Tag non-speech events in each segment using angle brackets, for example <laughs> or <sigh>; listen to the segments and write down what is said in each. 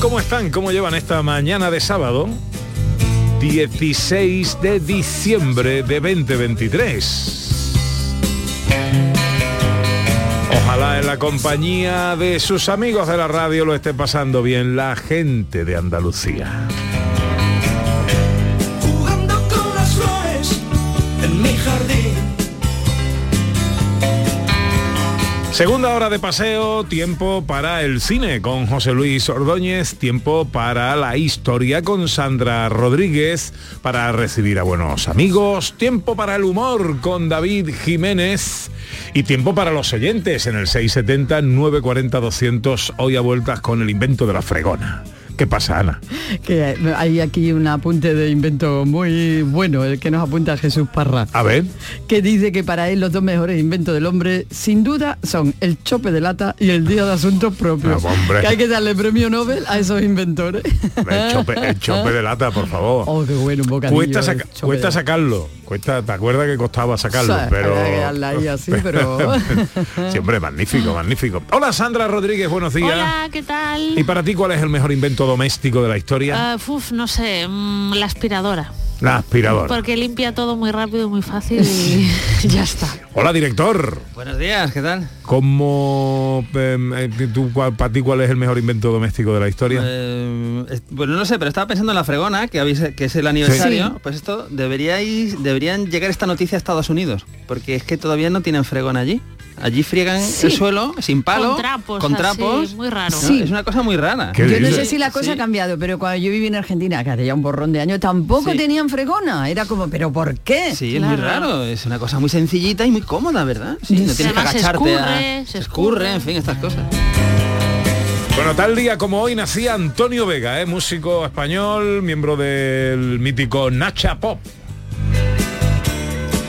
¿Cómo están? ¿Cómo llevan esta mañana de sábado? 16 de diciembre de 2023. Ojalá en la compañía de sus amigos de la radio lo esté pasando bien la gente de Andalucía. Segunda hora de paseo, tiempo para el cine con José Luis Ordóñez, tiempo para la historia con Sandra Rodríguez, para recibir a buenos amigos, tiempo para el humor con David Jiménez y tiempo para los oyentes en el 670-940-200, hoy a vueltas con el invento de la fregona. ¿Qué pasa, Ana? Que hay aquí un apunte de invento muy bueno, el que nos apunta Jesús Parra, A ver, que dice que para él los dos mejores inventos del hombre, sin duda, son el chope de lata y el día de asuntos propios. Ah, hombre. que hay que darle premio Nobel a esos inventores. el chope, el chope de lata, por favor. <laughs> Oh, qué bueno, un bocadillo. Cuesta, saca- sacarlo. Cuesta, ¿Te acuerdas que costaba sacarlo? Pero ahí así, <laughs> <laughs> siempre magnífico, magnífico. Hola Sandra Rodríguez, buenos días. Hola, ¿qué tal? ¿Y para ti cuál es el mejor invento doméstico de la historia? Uf, no sé, mm, la aspiradora. La aspiradora. Porque limpia todo muy rápido, muy fácil y <laughs> ya está. Hola director. Buenos días, ¿qué tal? ¿Cómo em, eh, tú, para ti cuál es el mejor invento doméstico de la historia? Eh, es- bueno, no sé, pero estaba pensando en la fregona, que, habéis, que es el aniversario. Sí. Pues esto, deberíais, deberían llegar esta noticia a Estados Unidos, porque es que todavía no tienen fregona allí. Allí friegan Sí. el suelo sin palo, Con trapos, con así, trapos. muy raro. Es una cosa muy rara. ¿Qué Yo no sé si la cosa Sí. ha cambiado, pero cuando yo viví en Argentina, que hace ya un borrón de años, tampoco Sí. tenían fregona. Era como, ¿pero por qué? Sí, es muy raro, es una cosa muy sencillita y muy cómoda, ¿verdad? Sí, no tienes que Además se agacharte a... escurre, se escurre, escurre. en fin, estas cosas. Bueno, tal día como hoy nacía Antonio Vega, ¿eh? músico español, miembro del mítico Nacha Pop.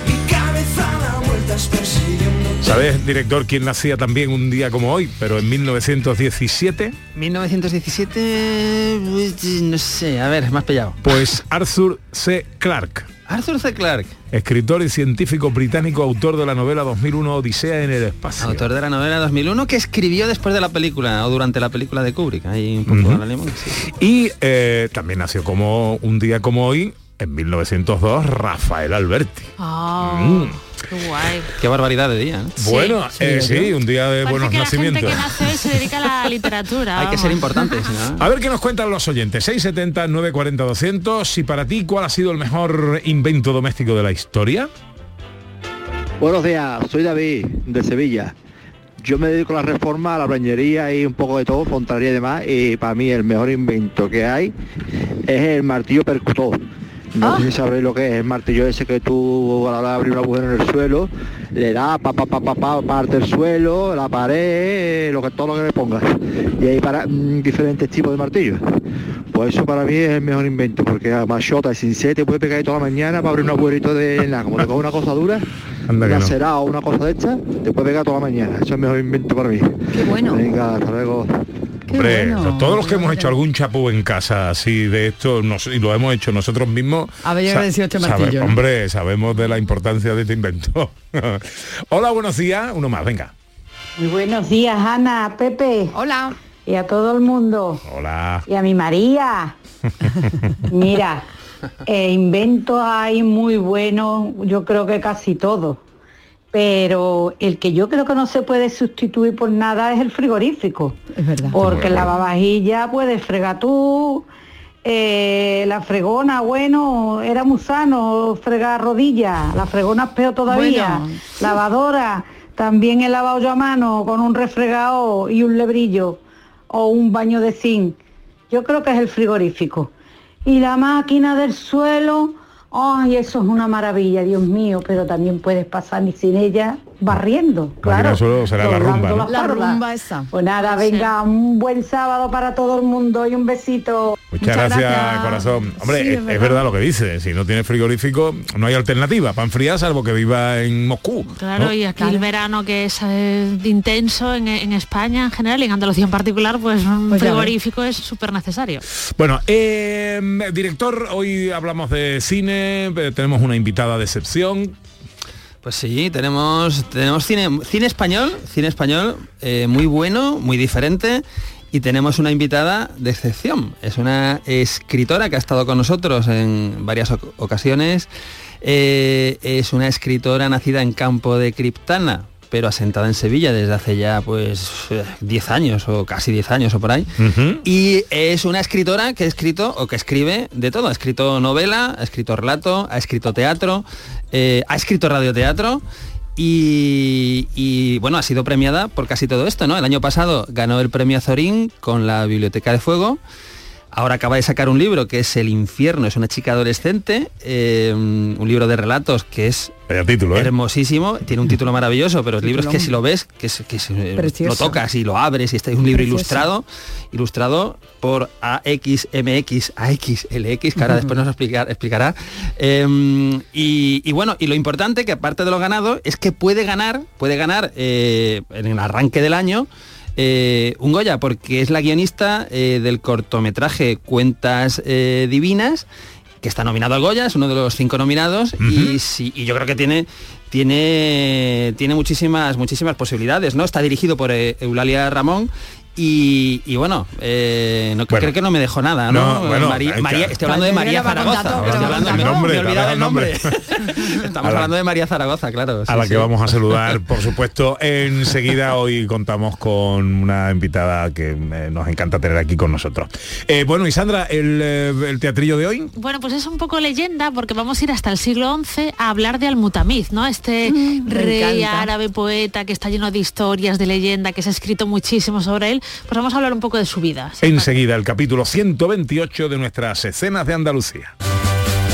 Mi cabeza da vueltas persiguiendo. ¿Sabes, director, quién nacía también un día como hoy, pero en 1917? 1917, pues, no sé, a ver, más pillado. Pues Arthur C. Clarke. Arthur C. Clarke, Escritor y científico británico, autor de la novela 2001 Odisea en el espacio. autor de la novela 2001 que escribió después de la película o durante la película de Kubrick. Ahí un poco Ujú. la limón, sí. Y eh, también nació como un día como hoy, en 1902, Rafael Alberti. Ah, Mm. qué guay. Qué barbaridad de día. Sí. bueno, eh, sí, un día de Parece buenos que la gente nacimientos. que nace hoy se dedica a la <laughs> literatura. Hay que ser vamos. importante, si no- A ver qué nos cuentan los oyentes. 670 940 200. Y para ti, ¿cuál ha sido el mejor invento doméstico de la historia? Buenos días, soy David de Sevilla. Yo me dedico a la reforma, a la bañería y un poco de todo, fontanería y demás. Y para mí el mejor invento que hay es el martillo percutor. No Ah. sé si sabréis lo que es el martillo ese que tú a la hora de abrir un agujero en el suelo, le da pa pa pa pa pa parte el suelo, la pared, lo que todo lo que le pongas. Y hay para mm, diferentes tipos de martillos. Pues eso para mí es el mejor invento, porque a machota y sin te puede pegar ahí toda la mañana para abrir un agujerito de nada, como te coge una cosa dura, Anda una no. será o una cosa de esta, te puede pegar toda la mañana. Eso es el mejor invento para mí. Qué bueno. Venga, hasta luego. Hombre, bueno. todos los que hemos hecho algún chapú en casa así de esto nos- y lo hemos hecho nosotros mismos. Habéis sa- agradecido este sabe- hombre, sabemos de la importancia de este invento. <laughs> Hola, buenos días. Uno más, venga. Muy buenos días, Ana, Pepe. Hola. Y a todo el mundo. Hola. Y a mi María. <laughs> Mira, eh, inventos hay muy buenos, yo creo que casi todos. Pero el que yo creo que no se puede sustituir por nada es el frigorífico. Es verdad. Porque la lavavajilla puedes fregar tú, eh, la fregona, bueno, era muy sano fregar rodillas, la fregona es peor todavía, Bueno. lavadora, también he lavado yo a mano con un refregado y un lebrillo o un baño de zinc. Yo creo que es el frigorífico. Y la máquina del suelo, ay, eso es una maravilla, Dios mío, pero también puedes pasar sin ella barriendo, claro. será la rumba, ¿no? las La pardas. rumba esa. Pues nada, venga, un buen sábado para todo el mundo y un besito. Muchas, Muchas gracias, gracias. corazón. Hombre, Sí, es, es es verdad. lo que dice. Si no tiene frigorífico, no hay alternativa para enfriar salvo que viva en Moscú. Claro, ¿no? y aquí Claro. el verano que es eh, intenso en, en España en general y en Andalucía en particular, pues un Pues frigorífico es súper necesario. Bueno, eh, director, hoy hablamos de cine, eh, tenemos una invitada de excepción. Pues sí, tenemos, tenemos cine, cine español, cine español eh, muy bueno, muy diferente. Y tenemos una invitada de excepción. Es una escritora que ha estado con nosotros en varias oc- ocasiones. Eh, es una escritora nacida en Campo de Criptana, pero asentada en Sevilla desde hace ya pues eh, 10 años o casi 10 años o por ahí. Y es una escritora que ha escrito o que escribe de todo. Ha escrito novela, ha escrito relato, ha escrito teatro, eh, ha escrito radioteatro. Y, y, bueno, ha sido premiada por casi todo esto, ¿no? El año pasado ganó el premio Azorín con la Biblioteca de Fuego. Ahora acaba de sacar un libro que es El infierno, es una chica adolescente, eh, un libro de relatos que es título, ¿eh? hermosísimo, tiene un título maravilloso, pero el libro es que si lo ves, que, es- que es, eh, lo tocas y lo abres y está es un libro Precioso. ilustrado, ilustrado por AXMX, AXLX, que ahora <laughs> después nos explicar, explicará. Eh, y, y bueno, y lo importante que aparte de lo ganado es que puede ganar, puede ganar eh, en el arranque del año. Eh, un Goya, porque es la guionista eh, del cortometraje Cuentas eh, Divinas, que está nominado al Goya, es uno de los cinco nominados, y, sí, y yo creo que tiene, tiene, tiene muchísimas, muchísimas posibilidades, ¿no? Está dirigido por Eulalia Ramón. Y, y bueno, eh, no, Bueno. creo que no me dejó nada, ¿no? No, bueno, María, María- estoy hablando de María Zaragoza. Estoy hablando- me- nombre, me he olvidado el nombre. <laughs> Estamos la- hablando de María Zaragoza, claro. a la sí. que vamos a saludar, <laughs> por supuesto, enseguida. Hoy contamos con una invitada que eh, nos encanta tener aquí con nosotros. Eh, bueno, y Sandra, el, el teatrillo de hoy. Bueno, pues es un poco leyenda porque vamos a ir hasta el siglo XI a hablar de Al-Mutamiz, ¿no? Este me rey encanta. árabe poeta que está lleno de historias, de leyenda, que se ha escrito muchísimo sobre él. Pues vamos a hablar un poco de su vida. Enseguida, el capítulo 128 de nuestras escenas de Andalucía.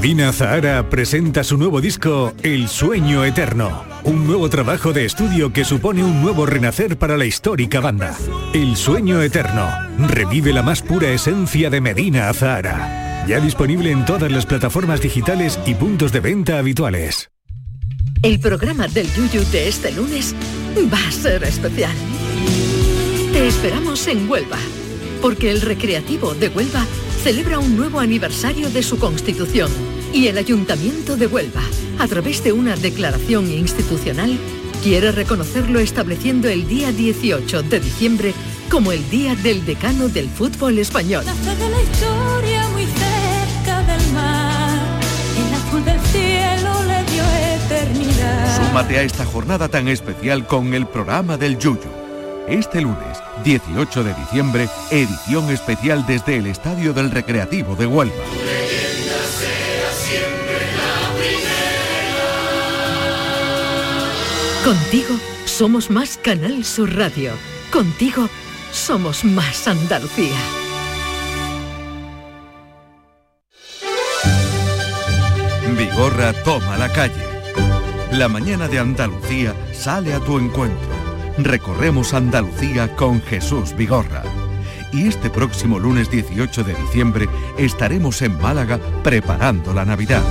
Medina Zahara presenta su nuevo disco El Sueño Eterno, un nuevo trabajo de estudio que supone un nuevo renacer para la histórica banda. El Sueño Eterno revive la más pura esencia de Medina Zahara. Ya disponible en todas las plataformas digitales y puntos de venta habituales. El programa del Yuyu de este lunes va a ser especial. Te esperamos en Huelva, porque el Recreativo de Huelva celebra un nuevo aniversario de su constitución y el Ayuntamiento de Huelva, a través de una declaración institucional, quiere reconocerlo estableciendo el día 18 de diciembre como el Día del Decano del Fútbol Español. de la historia muy cerca del mar. El azul del cielo le dio eternidad. Súmate a esta jornada tan especial con el programa del Yuyu. Este lunes, 18 de diciembre, edición especial desde el Estadio del Recreativo de Huelva. Contigo somos más Canal Sur Radio. Contigo somos más Andalucía. Vigorra toma la calle. La mañana de Andalucía sale a tu encuentro. Recorremos Andalucía con Jesús Vigorra. Y este próximo lunes 18 de diciembre estaremos en Málaga preparando la Navidad.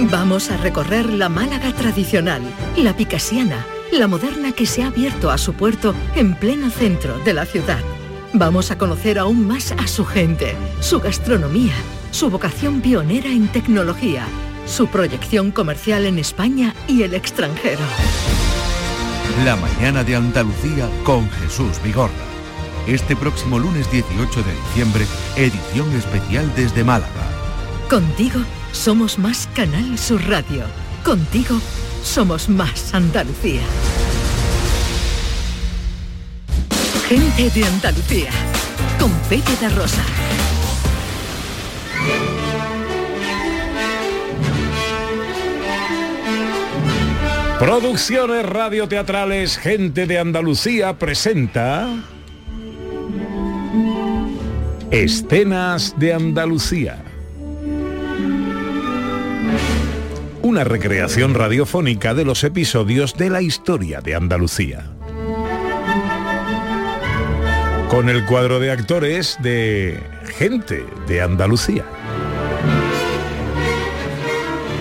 Vamos a recorrer la Málaga tradicional, la picasiana, la moderna que se ha abierto a su puerto en pleno centro de la ciudad. Vamos a conocer aún más a su gente, su gastronomía, su vocación pionera en tecnología, su proyección comercial en España y el extranjero. La mañana de Andalucía con Jesús Vigorra. Este próximo lunes 18 de diciembre, edición especial desde Málaga. Contigo somos más Canal Sur Radio. Contigo somos más Andalucía. Gente de Andalucía. Con Pepe Rosa. Producciones radioteatrales Gente de Andalucía presenta Escenas de Andalucía. Una recreación radiofónica de los episodios de la historia de Andalucía. Con el cuadro de actores de Gente de Andalucía.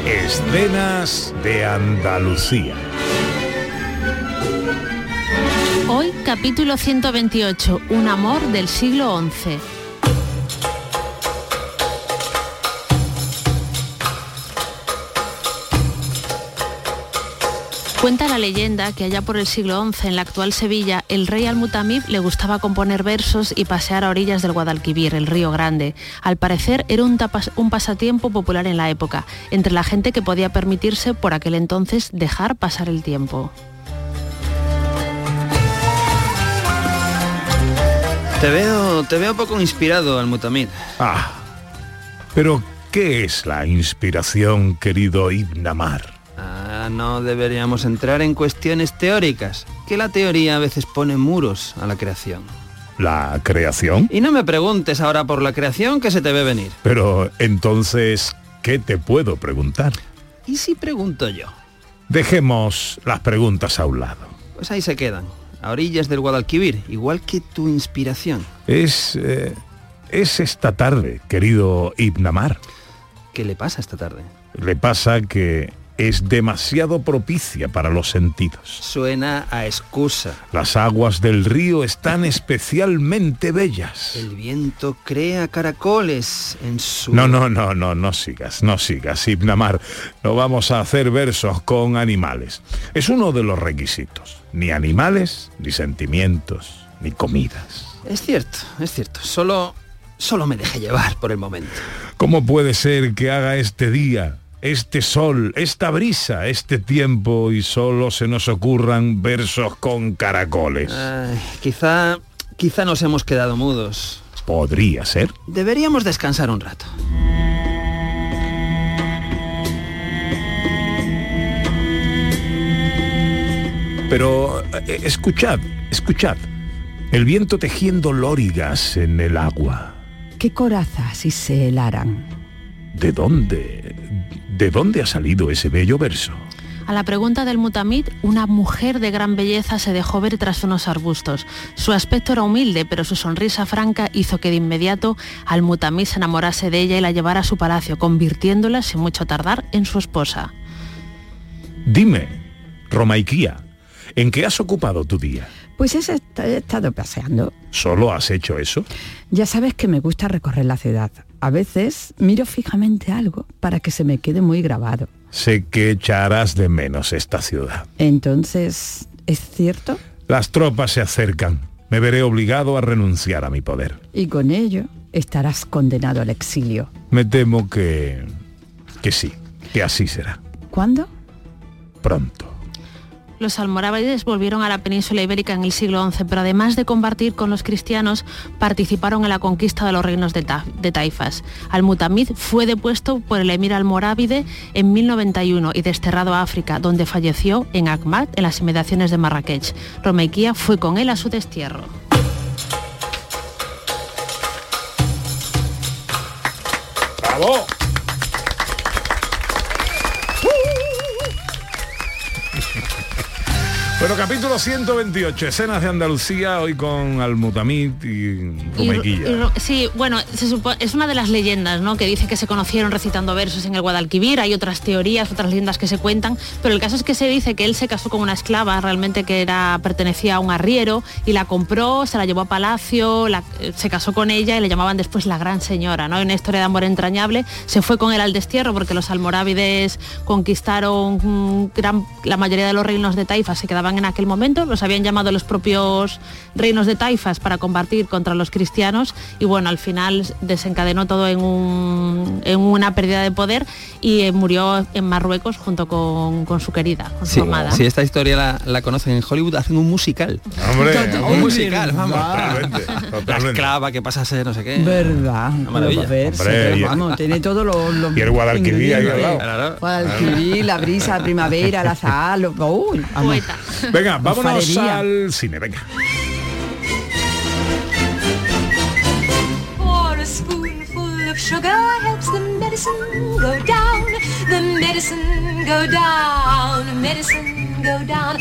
Escenas de Andalucía. Hoy capítulo 128, Un amor del siglo XI. Cuenta la leyenda que allá por el siglo XI, en la actual Sevilla, el rey Al-Mutamib le gustaba componer versos y pasear a orillas del Guadalquivir, el río Grande. Al parecer era un, tapas- un pasatiempo popular en la época, entre la gente que podía permitirse por aquel entonces dejar pasar el tiempo. Te veo, te veo poco inspirado, Al-Mutamid. Ah, pero ¿qué es la inspiración, querido Ibn Amar? Ah, no deberíamos entrar en cuestiones teóricas, que la teoría a veces pone muros a la creación. ¿La creación? Y no me preguntes ahora por la creación que se te ve venir. Pero entonces, ¿qué te puedo preguntar? ¿Y si pregunto yo? Dejemos las preguntas a un lado. Pues ahí se quedan, a orillas del Guadalquivir, igual que tu inspiración. Es, eh, es esta tarde, querido Ibn Amar. ¿Qué le pasa esta tarde? Le pasa que es demasiado propicia para los sentidos. Suena a excusa. Las aguas del río están especialmente bellas. El viento crea caracoles en su... No, no, no, no, no sigas, no sigas, Ibn Amar. No vamos a hacer versos con animales. Es uno de los requisitos. Ni animales, ni sentimientos, ni comidas. Es cierto, es cierto. Solo... Solo me dejé llevar por el momento. ¿Cómo puede ser que haga este día, este sol, esta brisa, este tiempo y solo se nos ocurran versos con caracoles? Ay, quizá... Quizá nos hemos quedado mudos. Podría ser. Deberíamos descansar un rato. Pero eh, escuchad, escuchad. El viento tejiendo lórigas en el agua. ¿Qué corazas si se helaran? ¿De dónde? ¿De dónde ha salido ese bello verso? A la pregunta del mutamid, una mujer de gran belleza se dejó ver tras unos arbustos. Su aspecto era humilde, pero su sonrisa franca hizo que de inmediato al mutamid se enamorase de ella y la llevara a su palacio, convirtiéndola, sin mucho tardar, en su esposa. Dime, Romaiquía, ¿en qué has ocupado tu día? Pues he est- he estado paseando. ¿Solo has hecho eso? Ya sabes que me gusta recorrer la ciudad. A veces miro fijamente algo para que se me quede muy grabado. Sé que echarás de menos esta ciudad. Entonces, ¿es cierto? Las tropas se acercan. Me veré obligado a renunciar a mi poder. Y con ello estarás condenado al exilio. Me temo que... que sí, que así será. ¿Cuándo? Pronto. Los almorávides volvieron a la península ibérica en el siglo XI, pero además de combatir con los cristianos, participaron en la conquista de los reinos de, Ta- de Taifas. Al-Mutamid fue depuesto por el emir almorávide en 1091 y desterrado a África, donde falleció en Akmat, en las inmediaciones de Marrakech. Romeiquía fue con él a su destierro. ¡Bravo! Bueno, capítulo 128, escenas de Andalucía, hoy con Almutamid y Ro- sí, bueno, es una de las leyendas, ¿no? Que dice que se conocieron recitando versos en el Guadalquivir. Hay otras teorías, otras leyendas que se cuentan, pero el caso es que se dice que él se casó con una esclava, realmente que era pertenecía a un arriero y la compró, se la llevó a palacio, la- eh, se casó con ella y le llamaban después la gran señora, ¿no? Una historia de amor entrañable. Se fue con él al destierro porque los almorávides conquistaron mm, gran- la mayoría de los reinos de Taifas se quedaban en aquel momento, los habían llamado los propios reinos de Taifas para combatir contra los cristianos y bueno, al final desencadenó todo en, un- en una pérdida de poder y eh, murió en Marruecos junto con, con su querida, con Sí, su amada. si esta historia la, la conocen en Hollywood, hacen un musical. Hombre, un hombre, musical, vamos. Totalmente, La esclava que pasa a ser no sé qué. Verdad. Una maravilla. Ver, Hombre, sí, y- vamos, tiene todo lo, lo Y el Guadalquivir ahí al lado. Claro. Guadalquivir, la brisa, la primavera, la azahar, lo- uy, vamos. Poeta. Venga, vámonos al cine, venga. Pour a spoonful of sugar helps the medicine go down. The medicine go down. Medicine a.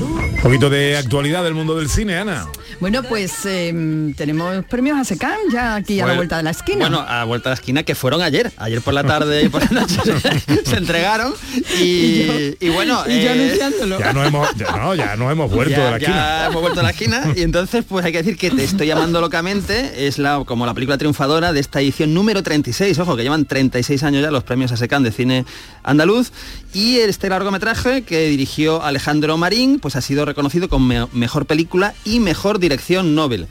Un poquito de actualidad del mundo del cine, Ana. Bueno, pues em, tenemos premios a SECAM ya aquí a la vuelta de la esquina. Bueno, a la vuelta de la esquina que fueron ayer. Ayer por la tarde y por la noche se, <laughs> <laughs> se entregaron. Y, <laughs> y bueno. y yo eh. Ya no hemos, ya, no, ya no hemos vuelto ya, de la ya esquina. hemos vuelto a la esquina y entonces pues hay que decir que te estoy llamando locamente es la como la película triunfadora de esta edición número 36 ojo que llevan 36 años ya los premios ASECAN de cine andaluz y este largometraje que dirigió Alejandro Marín pues ha sido reconocido como me- mejor película y mejor dirección Nobel.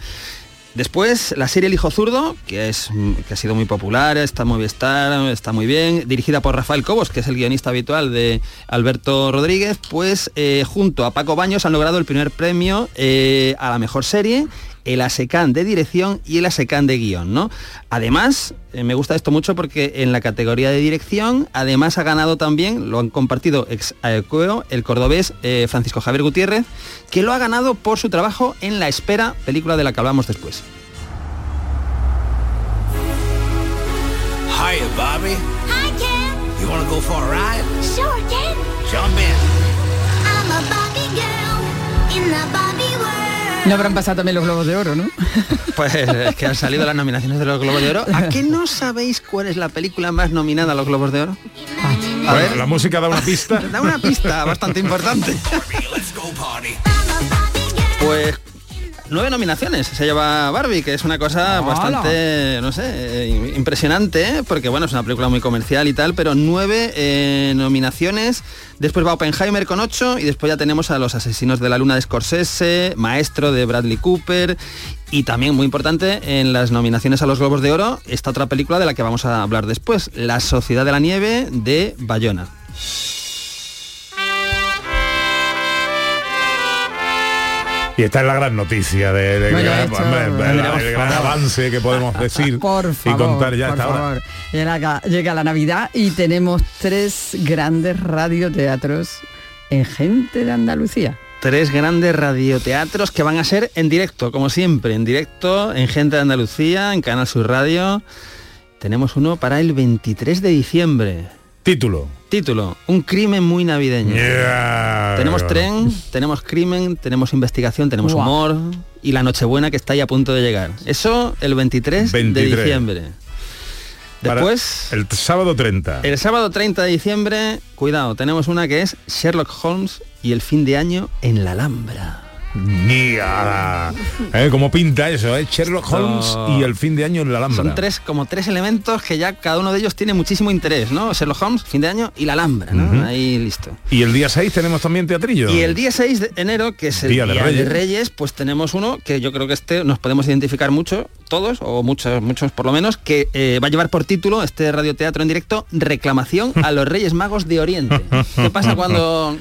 Después, la serie El Hijo Zurdo, que, es, que ha sido muy popular, está muy Movistar, está muy bien, dirigida por Rafael Cobos, que es el guionista habitual de Alberto Rodríguez, pues eh, junto a Paco Baños han logrado el primer premio eh, a la mejor serie, el ASECAN de dirección y el ASECAN de guion, ¿no? Además, eh, me gusta esto mucho porque en la categoría de dirección, además ha ganado también, lo han compartido ex aequo, el cordobés eh, Francisco Javier Gutiérrez, que lo ha ganado por su trabajo en La Espera, película de la que hablamos después. Hiya, Bobby. Hi, Ken. You want to go for a ride? Sure, Ken. Jump in. I'm a Barbie girl in the Barbie world. No habrán pasado también los globos de oro, ¿no? <laughs> Pues es que han salido las nominaciones de los Globos de Oro. ¿A qué no sabéis cuál es la película más nominada a los Globos de Oro? A Bueno, ver, la música da una pista. <laughs> da una pista bastante importante. Let's go party. Pues nueve nominaciones se lleva Barbie, que es una cosa ¡Hala! bastante, no sé, eh, impresionante, ¿eh? porque bueno, es una película muy comercial y tal, pero nueve eh, nominaciones. Después va Oppenheimer con ocho y después ya tenemos a Los Asesinos de la Luna de Scorsese, Maestro de Bradley Cooper y también muy importante en las nominaciones a los Globos de Oro, esta otra película de la que vamos a hablar después, La Sociedad de la Nieve de Bayona. Y esta es la gran noticia de, gran- hombre, el, gran avance que podemos decir Por favor, y contar ya por esta hora. favor. Llega, llega la Navidad y tenemos tres grandes radioteatros en gente de Andalucía. Tres grandes radioteatros que van a ser en directo, como siempre, en directo, en Gente de Andalucía, en Canal Sur Radio. Tenemos uno para el 23 de diciembre. Título. Título, Un crimen muy navideño. Yeah. Tenemos tren, tenemos crimen, tenemos investigación, tenemos Guau. humor y la Nochebuena que está ahí a punto de llegar. Eso el 23, 23. de diciembre. Para Después, El sábado 30. el sábado 30 de diciembre, cuidado, tenemos una que es Sherlock Holmes y el fin de año en la Alhambra. ¿Eh? ¿Cómo pinta eso? eh? Sherlock Holmes y el fin de año en la Alhambra. Son tres, como tres elementos que ya cada uno de ellos tiene muchísimo interés, ¿no? Sherlock Holmes, fin de año y la Alhambra, ¿no? Ahí listo. Y el día 6 tenemos también teatrillo. Y el día 6 de enero, que es el Día Día, de de, Reyes. Reyes. pues tenemos uno que yo creo que este nos podemos identificar mucho, todos, o muchos, muchos por lo menos, que eh, va a llevar por título este radioteatro en directo, Reclamación a los Reyes Magos de Oriente. ¿Qué pasa cuando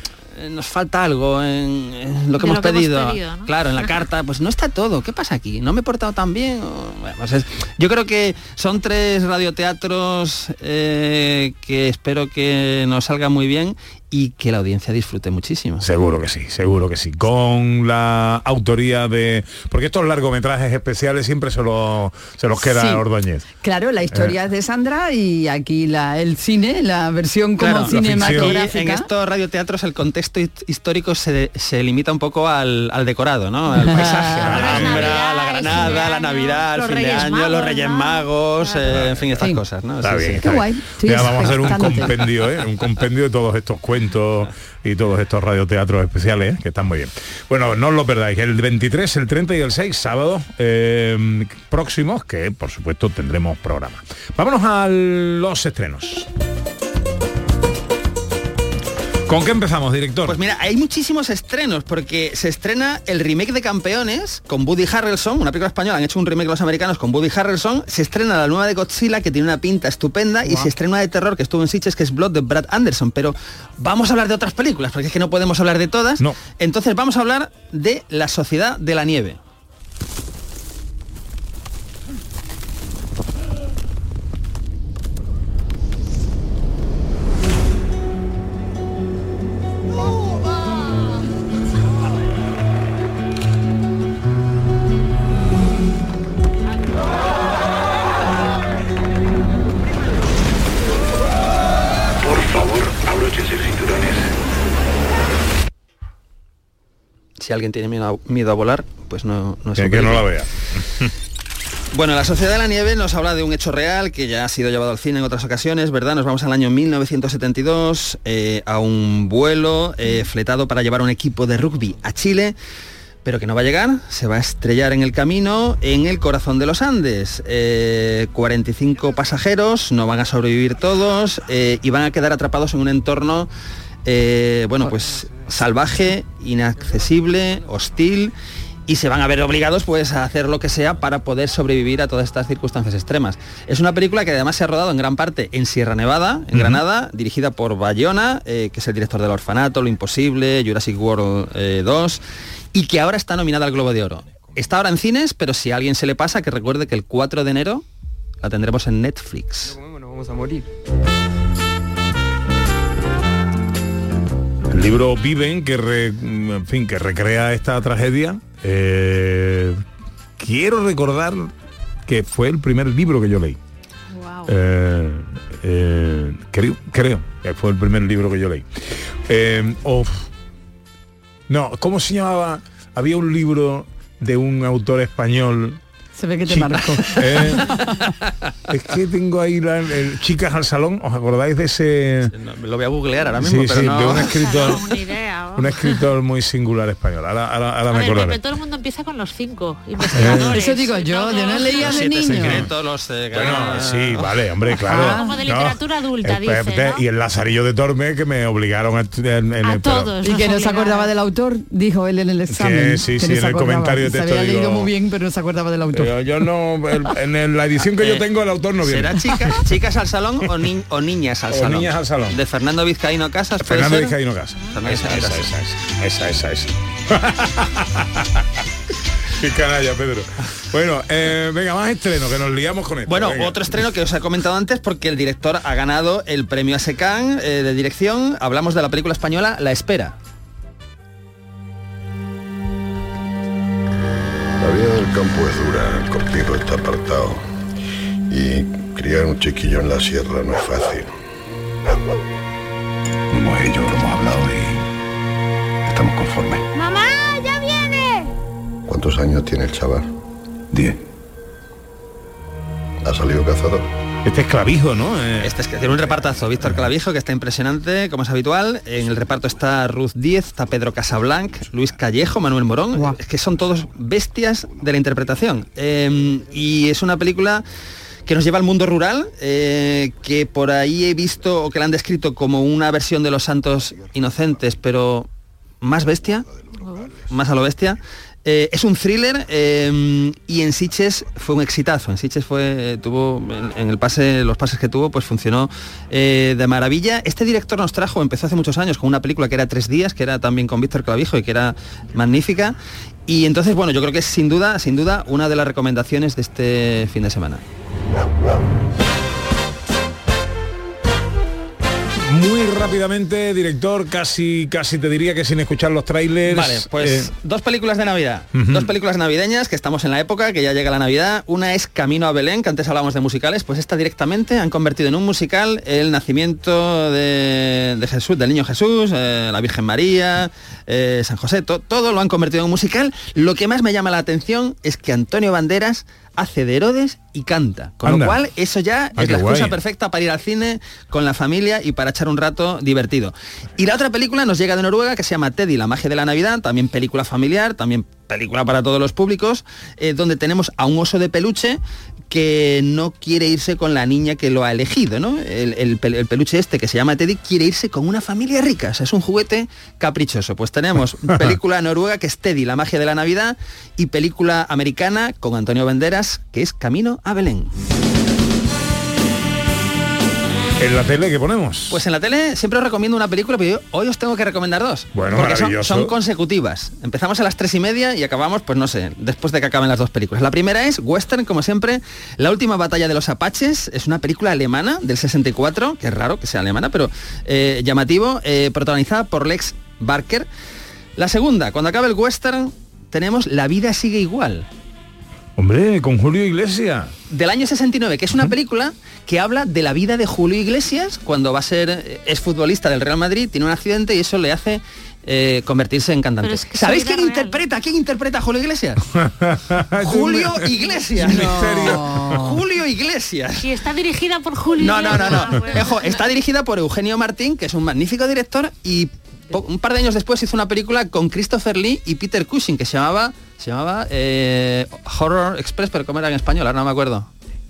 nos falta algo en, en lo que hemos lo que hemos pedido? Claro, en la <laughs> carta, pues no está todo. ¿Qué pasa aquí? ¿No me he portado tan bien? Bueno, pues es- yo creo que son tres radioteatros eh, que espero que nos salgan muy bien y que la audiencia disfrute muchísimo. Seguro que sí, seguro que sí. Con la autoría de... Porque estos largometrajes especiales siempre se, los se los queda Sí. Ordóñez. Claro, la historia Eh. es de Sandra y aquí la, el cine, la versión como Claro, cinematográfica. En estos radioteatros el contexto hist- histórico se, se limita un poco al, al decorado, ¿no? Al paisaje, a la <laughs> Alhambra, la Granada, la Navidad, los el fin de Reyes año, Magos, los Reyes Magos, eh, en fin, estas cosas, ¿no? Está bien, bien. Ya vamos a hacer un compendio, ¿eh? un compendio de todos estos cuentos y todos estos radioteatros especiales, ¿eh? que están muy bien. Bueno, no os lo perdáis, el 23, el 30 y el 6, sábado eh, próximos, que por supuesto tendremos programa. Vámonos a los estrenos. ¿Con qué empezamos, director? Pues mira, hay muchísimos estrenos porque se estrena el remake de Campeones con Woody Harrelson, una película española, han hecho un remake los americanos con Woody Harrelson, se estrena la nueva de Godzilla que tiene una pinta estupenda y se estrena una de terror que estuvo en Sitges que es Blood de Brad Anderson, pero vamos a hablar de otras películas porque es que no podemos hablar de todas. No. Entonces vamos a hablar de La Sociedad de la Nieve. Si alguien tiene miedo a, miedo a volar, pues no, no es Que- no la vea. Bueno, la Sociedad de la Nieve nos habla de un hecho real que ya ha sido llevado al cine en otras ocasiones, ¿verdad? Nos vamos al año 1972 eh, a un vuelo eh, fletado para llevar un equipo de rugby a Chile, pero que no va a llegar, se va a estrellar en el camino en el corazón de los Andes. Eh, 45 pasajeros, no van a sobrevivir todos eh, y van a quedar atrapados en un entorno, eh, bueno, pues salvaje, inaccesible, hostil y se van a ver obligados pues a hacer lo que sea para poder sobrevivir a todas estas circunstancias extremas. Es una película que además se ha rodado en gran parte en Sierra Nevada, en. Granada, dirigida por Bayona, eh, que es el director del Orfanato, Lo Imposible, Jurassic World eh, 2, y que ahora está nominada al Globo de Oro. Está ahora en cines, pero si a alguien se le pasa, que recuerde que el 4 de enero la tendremos en Netflix. vamos a morir. El libro Viven, que, re- en fin, que recrea esta tragedia, eh, quiero recordar que fue el primer libro que yo leí. Eh, eh, creo, creo que fue el primer libro que yo leí. No, ¿cómo se llamaba? Había un libro de un autor español. Se ve que te Chi- marcó. Eh, es que tengo ahí la- el Chicas al Salón, ¿os acordáis de ese? Lo voy a googlear ahora mismo, Sí, pero sí, no... de un escritor, <laughs> un escritor muy singular español. Ahora, ahora, ahora A me ver, acordaré. Todo el mundo empieza con los cinco investigadores. Eso digo yo, yo no leía Los de niño. secretos, los... eh, Bueno, sí, vale, hombre, claro. Ah, como de literatura adulta, Eh, dice, ¿no? Y el Lazarillo de Torme que me obligaron a en, en A el pero- todos. Y que no se acordaba del autor, dijo él en el examen. Que sí, que sí, no en el comentario de texto digo- leído muy bien, pero no se acordaba del autor. Pero yo no, el- en la edición que yo Eh, tengo el autor no viene. ¿Será chicas, chicas al salón o, ni- o niñas al O salón? niñas al salón. De Fernando Vizcaíno Casas. ¿puede Fernando? Vizcaíno Casa. Fernando Esa, esa, Casas. esa, esa, esa, esa. <laughs> Qué canalla, Pedro. Bueno, eh, venga, más estreno, que nos liamos con esto. Bueno, venga. otro estreno que os he comentado antes porque el director ha ganado el premio ASECAN eh, de dirección. Hablamos de la película española La Espera. Campo es dura, el cortijo está apartado. Y criar un chiquillo en la sierra no es fácil. Como ellos lo hemos hablado y estamos conformes. ¡Mamá, ya viene! ¿Cuántos años tiene el chaval? Diez. ¿Ha salido cazador? Este es clavijo, ¿no? Eh, Este es que tiene un repartazo. Víctor Clavijo, que está impresionante, como es habitual. En el reparto está Ruth Díez, está Pedro Casablanc, Luis Callejo, Manuel Morón. Es que son todos bestias de la interpretación. Eh, y es una película que nos lleva al mundo rural, eh, que por ahí he visto o que la han descrito como una versión de Los Santos Inocentes, pero más bestia, más a lo bestia. Eh, es un thriller eh, y en Sitges fue un exitazo. En Sitges fue, eh, tuvo, en, en el pase, los pases que tuvo, pues funcionó eh, de maravilla. Este director nos trajo, empezó hace muchos años con una película que era Tres días, que era también con Víctor Clavijo y que era magnífica. Y entonces, bueno, yo creo que es sin duda, sin duda, una de las recomendaciones de este fin de semana. Muy rápidamente, director, casi casi te diría que sin escuchar los trailers. Vale, pues eh, dos películas de Navidad. Dos películas navideñas que estamos en la época, que ya llega la Navidad. Una es Camino a Belén, que antes hablábamos de musicales, pues esta directamente han convertido en un musical el nacimiento de, de Jesús, del niño Jesús, eh, la Virgen María, eh, San José, to- todo lo han convertido en un musical. Lo que más me llama la atención es que Antonio Banderas hace de Herodes y canta. Con Anda. lo cual, eso ya Ah, es la excusa guay. perfecta para ir al cine con la familia y para echar un rato divertido. Y la otra película nos llega de Noruega que se llama Teddy, la magia de la Navidad, también película familiar, también película para todos los públicos, eh, donde tenemos a un oso de peluche que no quiere irse con la niña que lo ha elegido, ¿no? El, el pel- el peluche este que se llama Teddy quiere irse con una familia rica, o sea, es un juguete caprichoso. Pues tenemos <laughs> película noruega que es Teddy, la magia de la Navidad, y película americana con Antonio Banderas que es Camino a Belén. En la tele que ponemos. Pues en la tele siempre os recomiendo una película, pero yo hoy os tengo que recomendar dos. Bueno, porque son consecutivas. Empezamos a las tres y media y acabamos, pues no sé, después de que acaben las dos películas. La primera es Western, como siempre, La última batalla de los Apaches. Es una película alemana del 64, que es raro que sea alemana, pero eh, llamativo, eh, protagonizada por Lex Barker. La segunda, cuando acabe el western, tenemos La vida sigue igual Hombre, con Julio Iglesias. del año 69, que es una película que habla de la vida de Julio Iglesias cuando va a ser, eh, es futbolista del Real Madrid, tiene un accidente y eso le hace eh, convertirse en cantante. Es que ¿Sabéis quién real. interpreta? ¿Quién interpreta a Julio Iglesias? <laughs> Julio Iglesias. <laughs> Julio Iglesias. Y está dirigida por Julio. No, no, no, no. Ah, bueno. Ojo, está dirigida por Eugenio Martín, que es un magnífico director, y un par de años después hizo una película con Christopher Lee y Peter Cushing, que se llamaba, se llamaba eh, Horror Express, pero ¿cómo era en español? Ahora no me acuerdo.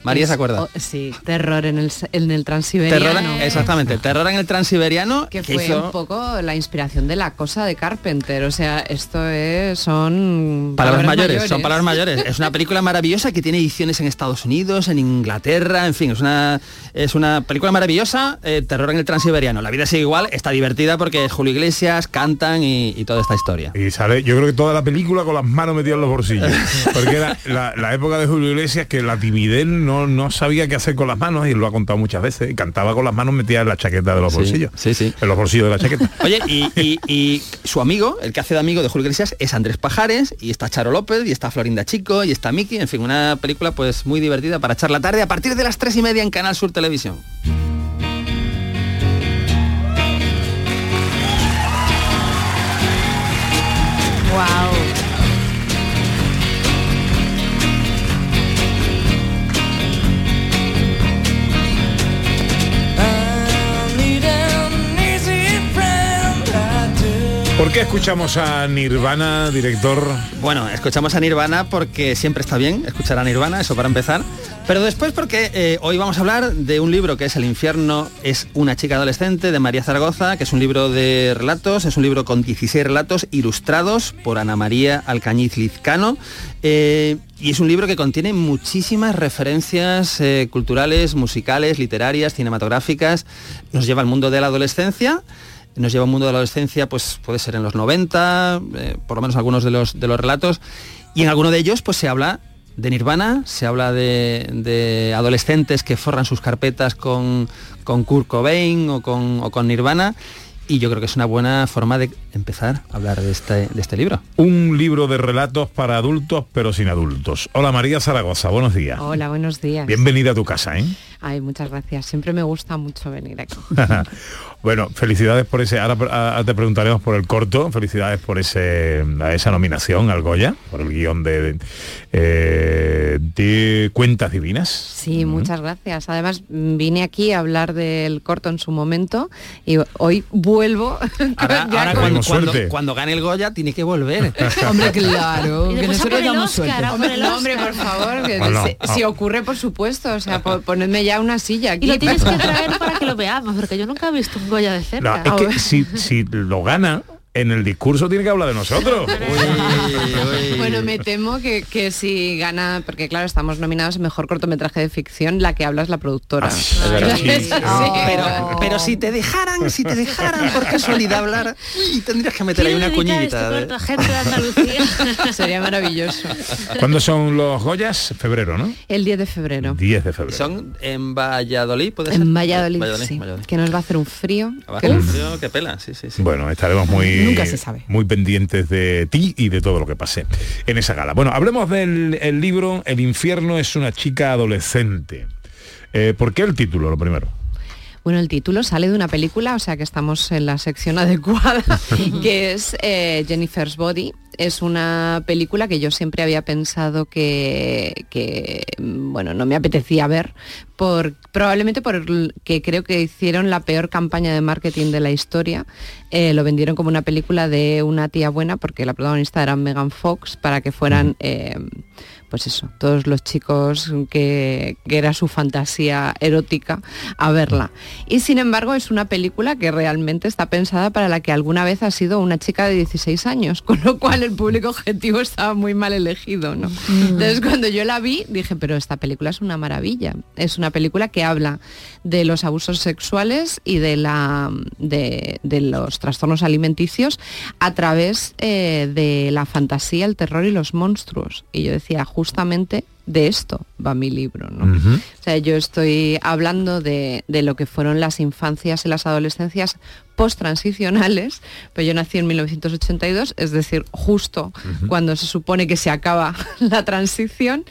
María Es- se acuerda. oh, sí, terror en el, en el transiberiano. Terror, exactamente, terror en el transiberiano que que fue hizo un poco la inspiración de la cosa de Carpenter. O sea, esto es, son palabras mayores, son palabras mayores. Es una película maravillosa que tiene ediciones en Estados Unidos, en Inglaterra, en fin, es una es una película maravillosa, eh, terror en el transiberiano. La vida sigue igual, está divertida porque es Julio Iglesias, cantan y, y toda esta historia. Y sale, yo creo que toda la película con las manos metidas en los bolsillos. Porque era la, la época de Julio Iglesias que la timidez no, no sabía qué hacer con las manos y lo ha contado muchas veces. Y cantaba con las manos metidas en la chaqueta de los Sí, bolsillos. sí, sí. En los bolsillos de la chaqueta. <laughs> Oye, y, y- y su amigo, el que hace de amigo de Julio Iglesias, es Andrés Pajares, y está Charo López, y está Florinda Chico, y está Miki, en fin, una película pues muy divertida para echar la tarde a partir de las tres y media en Canal Sur Televisión. Wow. ¿Por qué escuchamos a Nirvana, director? Bueno, escuchamos a Nirvana porque siempre está bien escuchar a Nirvana, eso para empezar. Pero después porque eh, hoy vamos a hablar de un libro que es El infierno es una chica adolescente de María Zaragoza, que es un libro de relatos, es un libro con 16 relatos ilustrados por Ana María Alcañiz Lizcano. eh, y es un libro que contiene muchísimas referencias eh, culturales, musicales, literarias, cinematográficas. Nos lleva al mundo de la adolescencia nos lleva a un mundo de la adolescencia, pues puede ser en los 90, eh, por lo menos algunos de los, de los relatos, y en alguno de ellos pues se habla de Nirvana, se habla de, de adolescentes que forran sus carpetas con, con Kurt Cobain o con, o con Nirvana, y yo creo que es una buena forma de empezar a hablar de este, de este libro. Un libro de relatos para adultos, pero sin adultos. Hola María Zaragoza, buenos días. Hola, buenos días. Bienvenida a tu casa, ¿eh? Ay, muchas gracias. Siempre me gusta mucho venir aquí. <laughs> bueno, felicidades por ese. Ahora, ahora te preguntaremos por el corto. Felicidades por ese a esa nominación al Goya, por el guion de, eh, de Cuentas Divinas. Sí, muchas gracias. Además, vine aquí a hablar del corto en su momento y hoy vuelvo. <laughs> Ahora, ya ahora con- cuando, cuando, gane el Goya tiene que volver. <laughs> Hombre, claro. Que nosotros damos suerte. Hombre, no, hombre, por favor. que no, si, ah. si ocurre, por supuesto. O sea, po- ponedme ya una silla aquí. Y lo tienes que <laughs> traer para que lo veamos, porque yo nunca he visto un Goya de No, cerca. es que si, si lo gana, en el discurso tiene que hablar de nosotros. <laughs> Bueno, me temo que, que si gana, porque claro, estamos nominados en Mejor Cortometraje de Ficción, la que habla es la productora. es verdad. Sí, sí. pero, pero si te dejaran, si te dejaran por casualidad hablar, uy, tendrías que meter ahí una cuñita. ¿eh? <laughs> Sería maravilloso. ¿Cuándo son los Goyas? Febrero, ¿no? El 10 de febrero. 10 de febrero. Son en Valladolid, ¿puede ser? En Valladolid, Valladolid, sí. Valladolid. Que nos va a hacer un frío. Va a hacer un frío que pela, sí, sí, sí. Bueno, estaremos muy, Nunca se sabe. muy pendientes de ti y de todo lo que pase en esa gala. Bueno, hablemos del el libro El infierno es una chica adolescente. Eh, ¿Por qué el título, lo primero? Bueno, el título sale de una película, o sea que estamos en la sección <laughs> adecuada, <laughs> que es eh, Jennifer's Body. Es una película que yo siempre había pensado que, que, mm, bueno, no me apetecía ver, por, probablemente porque creo que hicieron la peor campaña de marketing de la historia. Eh, lo vendieron como una película de una tía buena, porque la protagonista era Megan Fox, para que fueran... eh, pues eso, todos los chicos que, que era su fantasía erótica a verla. Y sin embargo es una película que realmente está pensada para la que alguna vez ha sido una chica de 16 años, <laughs> con lo cual el público objetivo estaba muy mal elegido. ¿no? Entonces cuando yo la vi dije, pero esta película es una maravilla. Es una película que habla de los abusos sexuales y de, la, de, de los trastornos alimenticios a través eh, de la fantasía, el terror y los monstruos. Y yo decía, justamente de esto va mi libro. ¿no? O sea, yo estoy hablando de, de lo que fueron las infancias y las adolescencias post-transicionales, pero yo nací en 1982, es decir, justo cuando se supone que se acaba <laughs> la transición,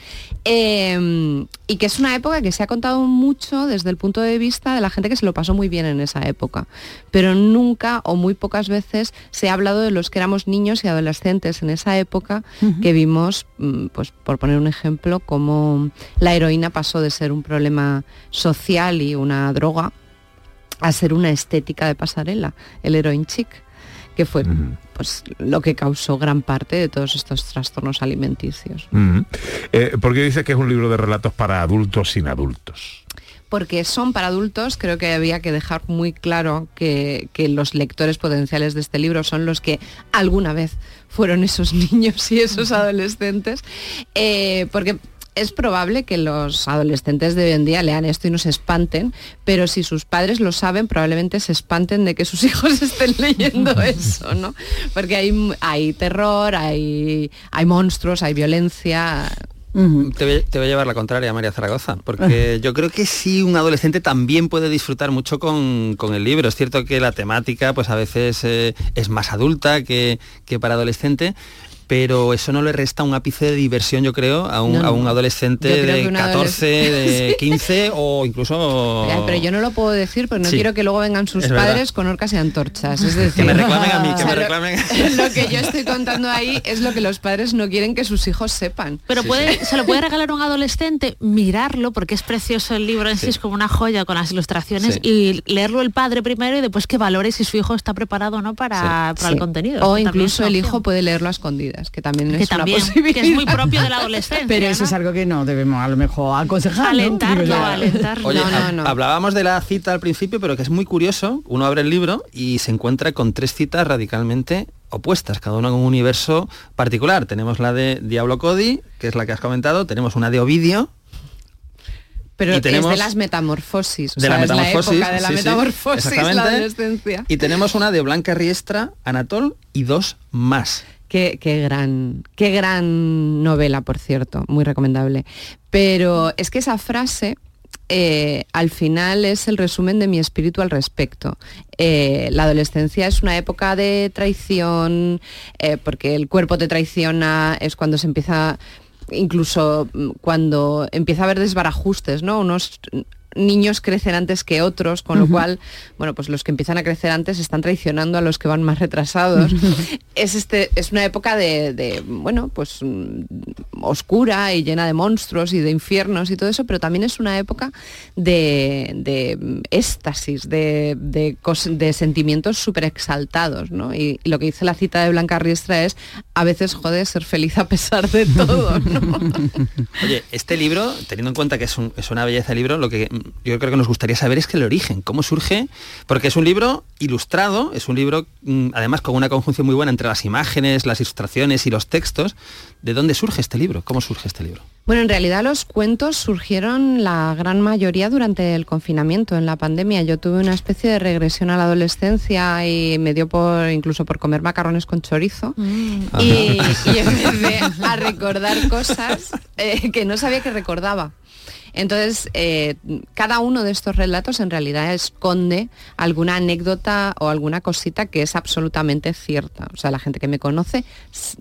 eh, y que es una época que se ha contado mucho desde el punto de vista de la gente que se lo pasó muy bien en esa época, pero nunca o muy pocas veces se ha hablado de los que éramos niños y adolescentes en esa época que vimos, mm, pues por poner un ejemplo, cómo la heroína pasó de ser un problema social y una droga a ser una estética de pasarela, el heroin chic, que fue pues lo que causó gran parte de todos estos trastornos alimenticios. Eh, ¿Por qué dices que es un libro de relatos para adultos sin adultos? Porque son para adultos, creo que había que dejar muy claro que, que los lectores potenciales de este libro son los que alguna vez fueron esos <laughs> niños y esos adolescentes, eh, porque es probable que los adolescentes de hoy en día lean esto y no se espanten, pero si sus padres lo saben, probablemente se espanten de que sus <laughs> hijos estén leyendo <laughs> eso, ¿no? Porque hay, hay terror, hay, hay monstruos, hay violencia. Te voy, te voy a llevar la contraria, María Zaragoza, porque yo creo que sí, un adolescente también puede disfrutar mucho con, con el libro. Es cierto que la temática pues a veces eh, es más adulta que, que para adolescente, pero eso no le resta un ápice de diversión, yo creo, a un, No, no. a un adolescente de un 14, <laughs> de Sí. 15 o incluso... Pero yo no lo puedo decir porque no Sí. quiero que luego vengan sus Es verdad. padres con orcas y antorchas. Es decir, Que me reclamen a mí, que <laughs> o sea, me lo- reclamen. Lo que yo estoy contando ahí es lo que los padres no quieren que sus hijos sepan. Pero puede, se lo puede regalar a un adolescente, mirarlo, porque es precioso el libro en sí, es como una joya con las ilustraciones, Sí. y leerlo el padre primero y después que valore si su hijo está preparado o no para, para el contenido. O incluso el hijo puede leerlo a escondidas, que también Que es una posibilidad. que es muy propio de la <laughs> adolescencia. Pero eso ¿no? es algo que no debemos a lo mejor aconsejar. ¿no? Alentarlo, yo. alentarlo. Oye, No, no, hab- no. hablábamos de la cita al principio, pero que es muy curioso. Uno abre el libro y se encuentra con tres citas radicalmente opuestas, cada una con un universo particular. Tenemos la de Diablo Cody, que es la que has comentado, tenemos una de Ovidio, Pero y tenemos- es de las metamorfosis. o de la es metamorfosis, época de la sí, sí, metamorfosis, la adolescencia. y tenemos una de Blanca Riestra, Anatol y dos más. Qué, gran, qué gran novela, por cierto, muy recomendable. Pero es que esa frase eh, al final es el resumen de mi espíritu al respecto. Eh, la adolescencia es una época de traición, eh, porque el cuerpo te traiciona, es cuando se empieza, incluso mm, cuando empieza a haber desbarajustes, ¿no? Unos niños crecen antes que otros, con lo cual, bueno, pues los que empiezan a crecer antes están traicionando a los que van más retrasados. <laughs> es, este, es una época de, de, bueno, pues mm, oscura y llena de monstruos y de infiernos y todo eso, pero también es una época de, de, éxtasis, de, de sentimientos súper exaltados, ¿no? Y, y lo que dice la cita de Blanca Riestra es, a veces jode ser feliz a pesar de <laughs> todo, ¿no? Oye, este libro, teniendo en cuenta que es, un- es una belleza de libro, lo que yo creo que nos gustaría saber es que el origen, cómo surge, porque es un libro ilustrado, es un libro mm, además con una conjunción muy buena entre las imágenes, las ilustraciones y los textos. ¿De dónde surge este libro? ¿Cómo surge este libro? Bueno, en realidad los cuentos surgieron la gran mayoría durante el confinamiento, en la pandemia. Yo tuve una especie de regresión a la adolescencia y me dio por incluso por comer macarrones con chorizo. Y, y empecé <laughs> a recordar cosas eh, que no sabía que recordaba. Entonces, eh, cada uno de estos relatos en realidad esconde alguna anécdota o alguna cosita que es absolutamente cierta. O sea, la gente que me conoce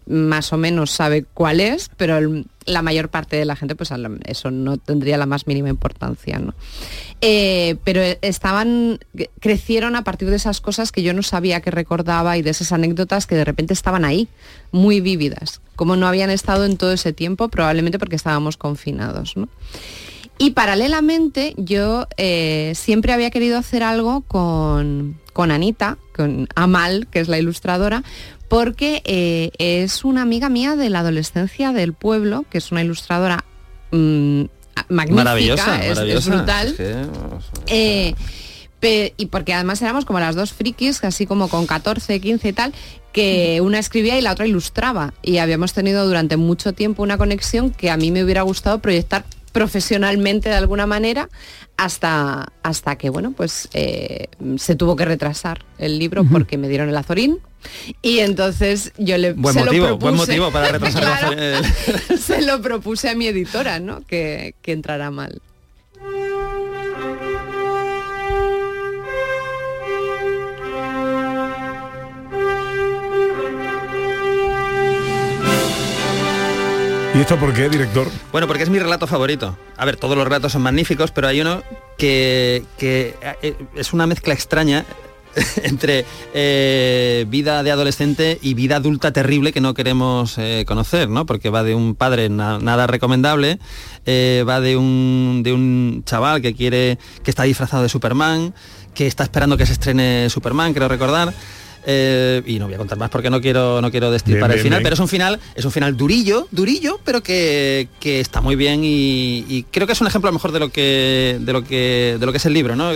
más o menos sabe cuál es, pero el- la mayor parte de la gente, pues eso no tendría la más mínima importancia. ¿no? Eh, pero estaban, crecieron a partir de esas cosas que yo no sabía que recordaba y de esas anécdotas que de repente estaban ahí, muy vívidas, como no habían estado en todo ese tiempo, probablemente porque estábamos confinados. ¿no? Y paralelamente yo eh, siempre había querido hacer algo con, con Anita, con Amal, que es la ilustradora, porque eh, es una amiga mía de la adolescencia del pueblo, que es una ilustradora mm, magnífica, maravillosa, es- es maravillosa. brutal. Es que, Eh, y porque además éramos como las dos frikis, así como con 14, 15 y tal, que una escribía y la otra ilustraba. Y habíamos tenido durante mucho tiempo una conexión que a mí me hubiera gustado proyectar profesionalmente de alguna manera hasta, hasta que, bueno, pues eh, se tuvo que retrasar el libro porque me dieron el azorín. Y entonces yo le Buen se lo motivo, buen motivo para <laughs> retrasar el azorín. <laughs> se lo propuse a mi editora, ¿no? Que, que entrara mal. ¿Y esto por qué, director? Bueno, porque es mi relato favorito. A ver, todos los relatos son magníficos, pero hay uno que, que, eh, es una mezcla extraña <laughs> entre eh, vida de adolescente y vida adulta terrible que no queremos eh, conocer, ¿no? Porque va de un padre na- nada recomendable, eh, va de un, de un chaval que quiere, que está disfrazado de Superman, que está esperando que se estrene Superman, creo recordar. Eh, y no voy a contar más porque no quiero no quiero destripar el final, bien. pero es un final, es un final durillo, durillo, pero que, que está muy bien y, y creo que es un ejemplo a lo mejor de lo que de lo que de lo que es el libro, ¿no?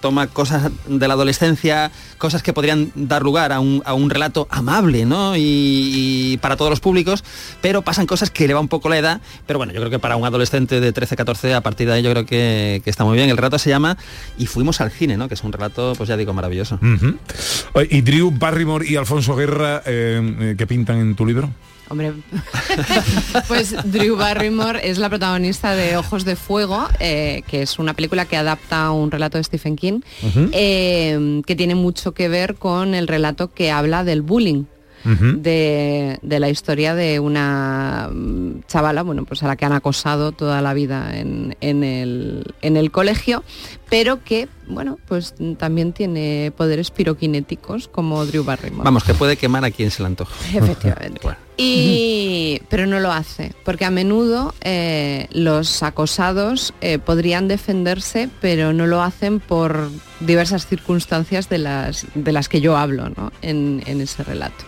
Toma cosas de la adolescencia, cosas que podrían dar lugar a un, a un relato amable, ¿no? Y, y para todos los públicos, pero pasan cosas que le va un poco la edad, pero bueno, yo creo que para un adolescente de 13, 14, a partir de ahí yo creo que, que está muy bien. El relato se llama Y fuimos al cine, ¿no? Que es un relato, pues ya digo, maravilloso. ¿Y Drew Barrymore y Alfonso Guerra eh, eh, qué pintan en tu libro? Hombre, <laughs> pues Drew Barrymore es la protagonista de Ojos de Fuego, eh, que es una película que adapta un relato de Stephen King, eh, que tiene mucho que ver con el relato que habla del bullying. De, de la historia de una mm, chavala, bueno, pues a la que han acosado toda la vida en, en el, en el colegio, pero que, bueno, pues también tiene poderes piroquinéticos como Drew Barrymore. Vamos, que puede quemar a quien se le antoje. <laughs> Efectivamente. Y, pero no lo hace, porque a menudo eh, los acosados eh, podrían defenderse, pero no lo hacen por diversas circunstancias de las, de las que yo hablo ¿no? en, en ese relato.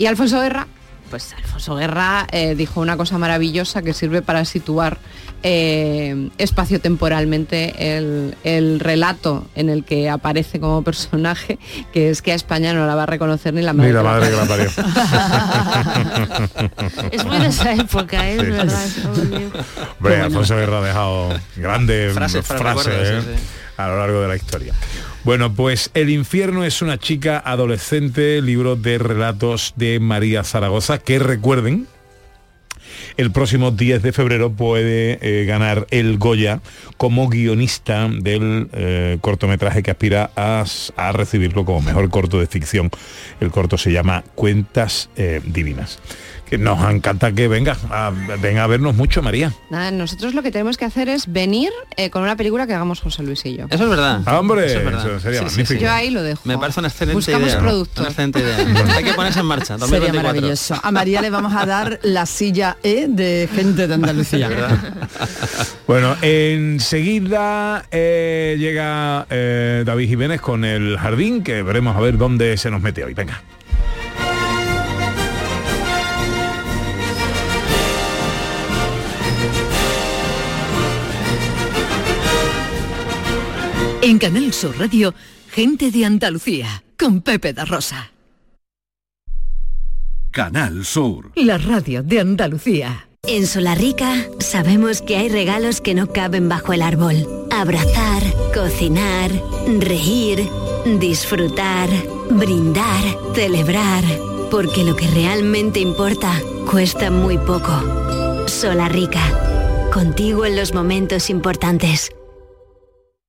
Y Alfonso Guerra, pues Alfonso Guerra eh, dijo una cosa maravillosa que sirve para situar eh, espacio-temporalmente el, el relato en el que aparece como personaje, <laughs> que es que a España no la va a reconocer ni la madre. Ni la que madre que la parió. <laughs> Es muy de esa época, ¿eh? Sí. verdad. Hombre, Alfonso Guerra ha dejado grandes Frases frases, a lo largo de la historia. Bueno, pues El infierno es una chica adolescente, libro de relatos de María Zaragoza, que recuerden, el próximo 10 de febrero puede eh, ganar el Goya como guionista del eh, cortometraje que aspira a recibirlo como mejor corto de ficción. El corto se llama Cuentas eh, Divinas. Que nos encanta que venga, a, venga a vernos mucho, María. Nada, nosotros lo que tenemos que hacer es venir eh, con una película que hagamos José Luis y yo. Eso es verdad. Ah, hombre, Eso es verdad. eso sería Sí, magnífico. sí. Yo ahí lo dejo. Me parece una excelente Buscamos idea. productor. Una excelente idea. <laughs> Hay que ponerse en marcha. Sería 2024. maravilloso. A María le vamos a dar la silla E de gente de Andalucía. <laughs> Bueno, enseguida eh, llega eh, David Jiménez con el jardín, que veremos a ver dónde se nos mete hoy. Venga. En Canal Sur Radio, gente de Andalucía, con Pepe da Rosa. Canal Sur. La radio de Andalucía. En Solarrica sabemos que hay regalos que no caben bajo el árbol. Abrazar, cocinar, reír, disfrutar, brindar, celebrar. Porque lo que realmente importa cuesta muy poco. Solarrica. Contigo en los momentos importantes.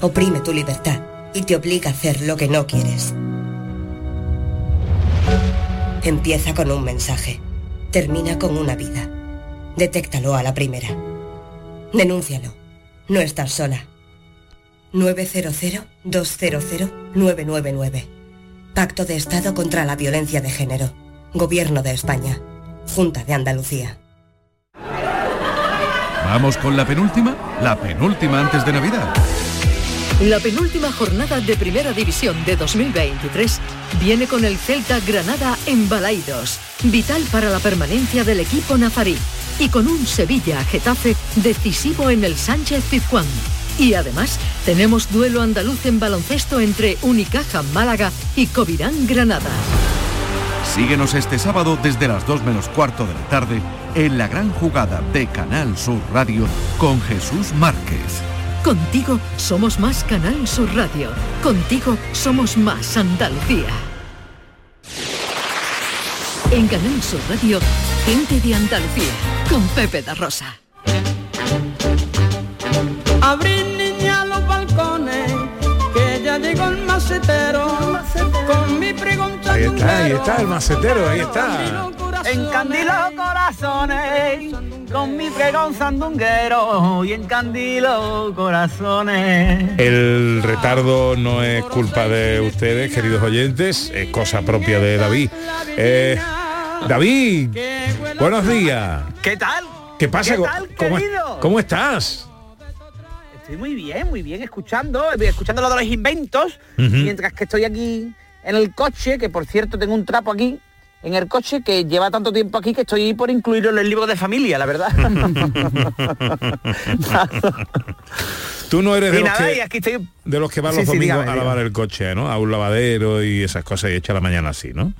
Oprime tu libertad y te obliga a hacer lo que no quieres. Empieza con un mensaje. Termina con una vida. Detéctalo a la primera. Denúncialo. No estás sola. 900-200-999. Pacto de Estado contra la Violencia de Género. Gobierno de España. Junta de Andalucía. Vamos con la penúltima, la penúltima antes de Navidad. La penúltima jornada de Primera División de 2023 viene con el Celta Granada en Balaidos, vital para la permanencia del equipo nazarí, y con un Sevilla Getafe decisivo en el Sánchez Pizjuán. Y además tenemos duelo andaluz en baloncesto entre Unicaja Málaga y Covirán Granada. Síguenos este sábado desde las 2 menos cuarto de la tarde en la gran jugada de Canal Sur Radio con Jesús Márquez. Contigo somos más Canal Sur Radio. Contigo somos más Andalucía. En Canal Sur Radio, gente de Andalucía, con Pepe da Rosa. Abrir niña los balcones, que ya llegó el macetero, con mi pregunta Ahí está, ahí está el macetero, ahí está. Encandilo corazones con mi pregón sandunguero y encandilo corazones. El retardo no es culpa de ustedes, queridos oyentes, es cosa propia de David. Eh, David, buenos días. ¿Qué tal? ¿Qué pasa? ¿Qué tal, ¿Cómo? ¿Cómo estás? Estoy muy bien, muy bien escuchando, escuchando lo de los inventos, mientras que estoy aquí en el coche, que por cierto tengo un trapo aquí en el coche que lleva tanto tiempo aquí que estoy por incluirlo en el libro de familia, la verdad. <laughs> Tú no eres de los, que, aquí estoy- de los que van Sí, los sí, domingos dígame, a lavar dígame. el coche, ¿no? A un lavadero y esas cosas y echa la mañana así, ¿no?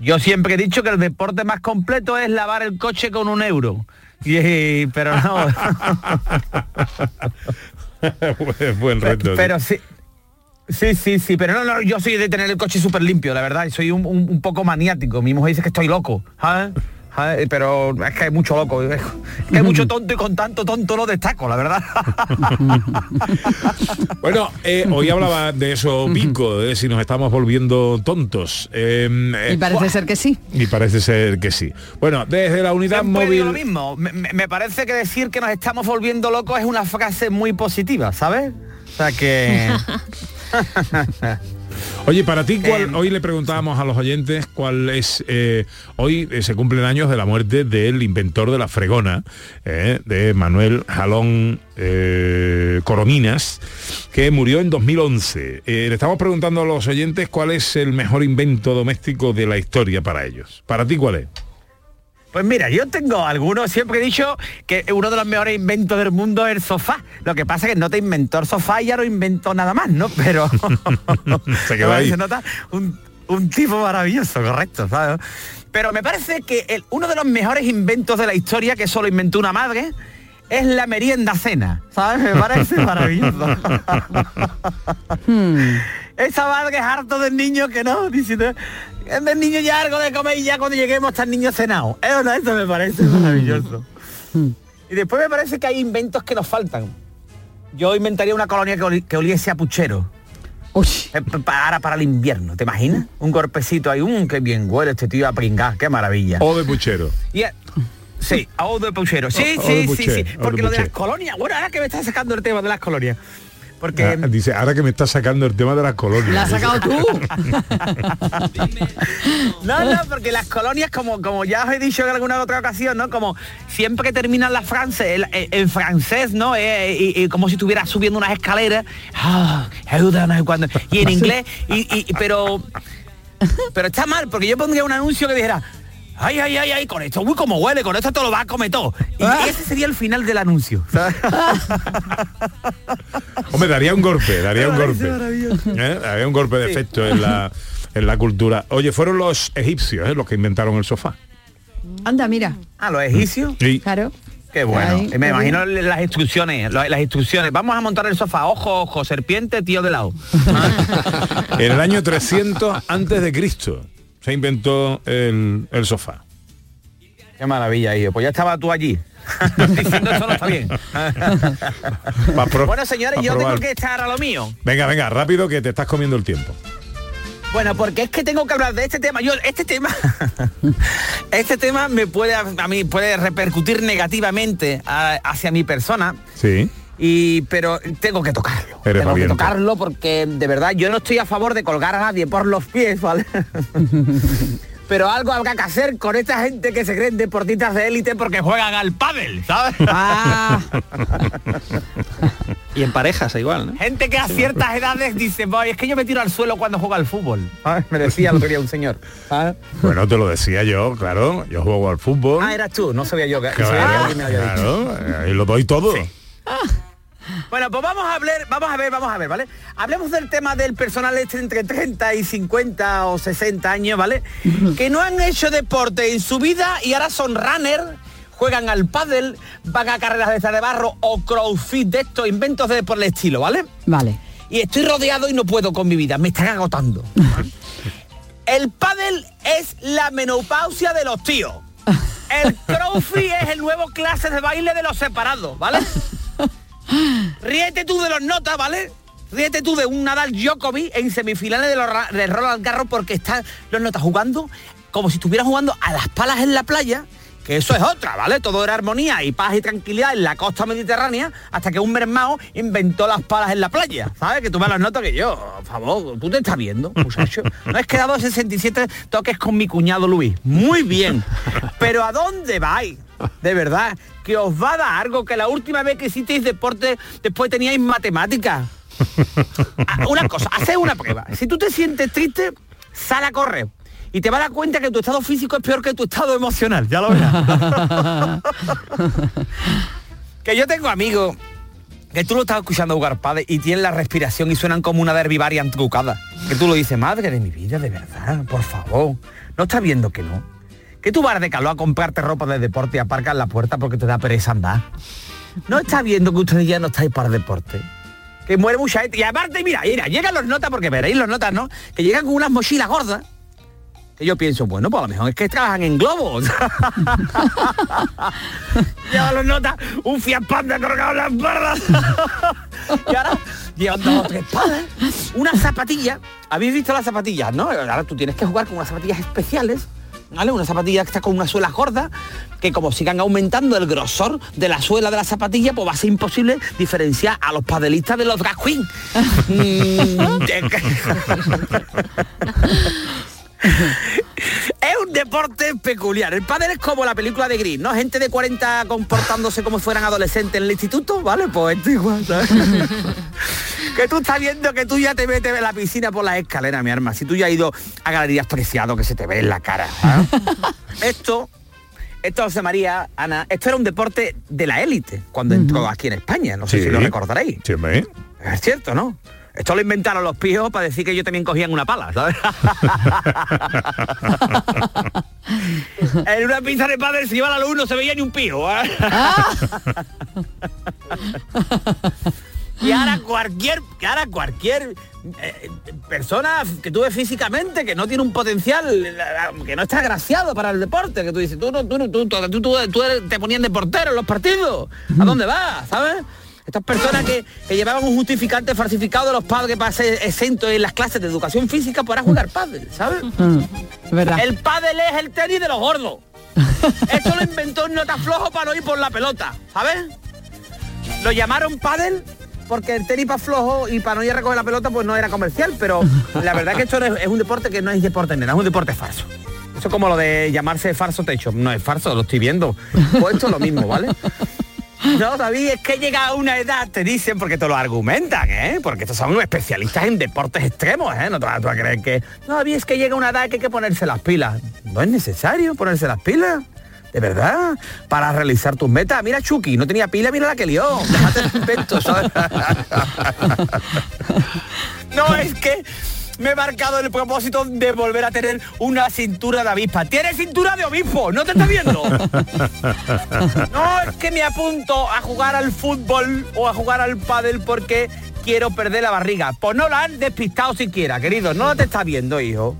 Yo siempre he dicho que el deporte más completo es lavar el coche con un euro. Y, pero no. <laughs> Buen- Buen reto. pero sí. Sí, sí, sí, pero no, no, yo soy de tener el coche súper limpio, la verdad, y soy un, un- un poco maniático. Mi mujer dice que estoy loco. ¿sabes? ¿sabes? Pero es que hay mucho loco, es que hay mucho tonto y con tanto tonto no destaco, la verdad. <laughs> Bueno, eh, hoy hablaba de eso Pico, de si nos estamos volviendo tontos. Eh, eh, Y parece ser que sí. y parece ser que sí. Bueno, desde la unidad Siempre móvil... lo mismo. Me, me- me parece que decir que nos estamos volviendo locos es una frase muy positiva, ¿sabes? O sea que... <laughs> <laughs> Oye, para ti, ¿cuál, Em, hoy le preguntábamos a los oyentes cuál es, eh, hoy eh, se cumplen años de la muerte del inventor de la fregona, eh, de Manuel Jalón Corominas, que murió en 2011. Eh, le estamos preguntando a los oyentes cuál es el mejor invento doméstico de la historia para ellos. ¿Para ti cuál es? Pues mira, yo tengo algunos, siempre he dicho que uno de los mejores inventos del mundo es el sofá. Lo que pasa es que no te inventó el sofá y ya no inventó nada más, ¿no? Pero <laughs> <laughs> Se quedó ahí. se nota un, un tipo maravilloso, correcto, ¿sabes? Pero me parece que el- uno de los mejores inventos de la historia que solo inventó una madre es la merienda cena, ¿sabes? Me parece <laughs> maravilloso. Esa madre es harto del niño que no, diciendo, es del niño ya algo de comer y ya cuando lleguemos está el niño cenado. Eso, no, eso me parece <laughs> maravilloso. Y después me parece que hay inventos que nos faltan. Yo inventaría una colonia que, oli- que oliese a puchero. Eh, pa- Para, para el invierno, ¿te imaginas? Un golpecito ahí, un qué bien huele este tío a pringar, qué maravilla. O de puchero. Y, eh, sí, o de puchero. Sí, O- o de sí, sí, sí. Porque lo de las colonias, bueno, ahora que me estás sacando el tema de las colonias. Porque Ah, dice, ahora que me estás sacando el tema de las colonias. ¿La has sacado tú? <laughs> No, no, porque las colonias, como, como ya os he dicho en alguna otra ocasión, ¿no? Como siempre que terminan las frases, el- en francés, ¿no? Eh, y, y como si estuviera subiendo unas escaleras. Ah, ayúdanos cuando. Y en <laughs> inglés, y, y- pero. Pero está mal, porque yo pondría un anuncio que dijera. Ay, ay, ay, ay, con esto, uy, como huele, con esto te lo va a comer todo. Y ese sería el final del anuncio. ¿sabes? <laughs> Hombre, daría un golpe, daría un golpe. ¿Eh? Daría un golpe de Sí. efecto en la, en la cultura. Oye, fueron los egipcios ¿eh? los que inventaron el sofá. Anda, mira. Ah, los egipcios. Sí. Claro. Qué bueno. Ahí, Y me qué imagino las instrucciones, las instrucciones. Vamos a montar el sofá, ojo, ojo, serpiente, tío de lado. <laughs> En el año 300 antes de Cristo se inventó el, el sofá. Qué maravilla, hijo. Pues ya estaba tú allí. <laughs> Diciendo eso no está bien. <laughs> Bueno, señores, yo tengo probar. que estar a lo mío. Venga, venga, rápido que te estás comiendo el tiempo. Bueno, porque es que tengo que hablar de este tema. Yo, este tema, <laughs> este tema me puede, a mí puede repercutir negativamente a- hacia mi persona. Sí. Y, pero tengo que tocarlo. Eres tengo valiente. que tocarlo porque de verdad yo no estoy a favor de colgar a nadie por los pies, ¿vale? <laughs> pero algo habrá que hacer con esta gente que se creen deportistas de élite porque juegan al pádel, ¿sabes? Ah. <laughs> Y en parejas igual, ¿no? Gente que a ciertas edades dice, "Boy, es que yo me tiro al suelo cuando juego al fútbol. ¿sabes? Me decía lo quería un señor. ¿sabes? Bueno, te lo decía yo, claro. Yo juego al fútbol. Ah, eras tú, no sabía yo que, Claro, sabía que me lo había dicho. claro, ahí lo doy todo. <laughs> Bueno, pues vamos a hablar, vamos a ver, vamos a ver, ¿vale? Hablemos del tema del personal este entre 30 y 50 o 60 años, ¿vale? Que no han hecho deporte en su vida y ahora son runner, juegan al pádel, van a carreras de de barro o crossfit de estos inventos de por el estilo, ¿vale? Vale. Y estoy rodeado y no puedo con mi vida, me están agotando. <laughs> El pádel es la menopausia de los tíos. El crossfit es el nuevo clase de baile de los separados, ¿vale? <laughs> Ríete tú de los notas, ¿vale? Ríete tú de un Nadal Djokovic en semifinales de, los, de Roland Garros porque están los notas jugando como si estuvieran jugando a las palas en la playa, que eso es otra, ¿vale? Todo era armonía y paz y tranquilidad en la costa mediterránea hasta que un mermao inventó las palas en la playa, ¿sabes? Que tú me las notas que yo, por favor, tú te estás viendo, muchacho. No es que dado 67 toques con mi cuñado Luis. Muy bien. Pero ¿a dónde vais? De verdad, que os va a dar algo que la última vez que hicisteis deporte después teníais matemáticas. <laughs> Ah, Una cosa, haced una prueba. Si tú te sientes triste, sal a correr. Y te vas a dar cuenta que tu estado físico es peor que tu estado emocional. Ya lo verás. <laughs> que yo tengo amigos que tú lo estás escuchando jugar padre y tienen la respiración y suenan como una derbivaria trucada. Que tú lo dices, madre de mi vida, de verdad, por favor. ¿No estás viendo que no? Que tú vas de calor a comprarte ropa de deporte y aparcas la puerta porque te da pereza andar. ¿No estás viendo que ustedes ya no estáis para deporte? Que muere mucha gente. Y aparte, mira, mira, llegan los notas, porque veréis los notas, ¿no? Que llegan con unas mochilas gordas Que yo pienso, bueno, pues a lo mejor es que trabajan en globos. <laughs> Lleva los notas, un Fiat Panda colgado en las <laughs> barras. y ahora llevan dos o tres padas, unas zapatillas. ¿Habéis visto las zapatillas, no? Ahora tú tienes que jugar con unas zapatillas especiales. ¿Vale? Una zapatilla que está con una suela gorda, que como sigan aumentando el grosor de la suela de la zapatilla, pues va a ser imposible diferenciar a los padelistas de los drag queen. <laughs> <laughs> <laughs> Es un deporte peculiar. El pádel es como la película de Gris, ¿no? Gente de 40 comportándose como si fueran adolescentes en el instituto, ¿vale? Pues esto igual, ¿sabes? <laughs> que tú estás viendo que tú ya te metes en la piscina por las escaleras, mi arma. Si tú ya has ido a galerías preciado que se te ve en la cara. <laughs> esto, esto, José María, Ana, esto era un deporte de la élite cuando entró aquí en España. No sé Sí. si lo recordaréis. Sí, hombre. Es cierto, ¿no? Esto lo inventaron los pijos para decir que ellos también cogían una pala, ¿sabes? <laughs> en una pista de padre si iba la luz no se veía ni un pijo. ¿eh? <laughs> y ahora cualquier, ahora cualquier eh, persona que tú ves físicamente que no tiene un potencial, que no está agraciado para el deporte, que tú dices, tú, no, tú, no- tú, tú, tú- tú te ponían de portero en los partidos. ¿A dónde vas? ¿Sabes? Estas personas que, que llevaban un justificante falsificado de los padres para ser exentos en las clases de educación física para jugar pádel, ¿sabes? ¿Verdad? El pádel es el tenis de los gordos. <laughs> Esto lo inventó un nota flojo para no ir por la pelota, ¿sabes? Lo llamaron pádel porque el tenis para flojo y para no ir a recoger la pelota pues no era comercial, pero la verdad que esto no es, es un deporte que no es deporte nada, es un deporte falso. Eso es como lo de llamarse falso techo. No es falso, lo estoy viendo. Pues esto es lo mismo, ¿vale? No, David, es que llega a una edad, te dicen, porque te lo argumentan, ¿eh? Porque estos son especialistas en deportes extremos, ¿eh? No te vas a creer que... No, David, es que llega una edad que hay que ponerse las pilas. No es necesario ponerse las pilas. De verdad, para realizar tus metas. Mira Chucky, no tenía pila, mira la que lió. Déjate de invento, <laughs> no, es que me he marcado el propósito de volver a tener una cintura de avispa. Tienes cintura de obispo, ¿no te estás viendo? <laughs> No es que me apunto a jugar al fútbol o a jugar al pádel porque quiero perder la barriga. Pues no la han despistado siquiera, querido. No te está viendo, hijo.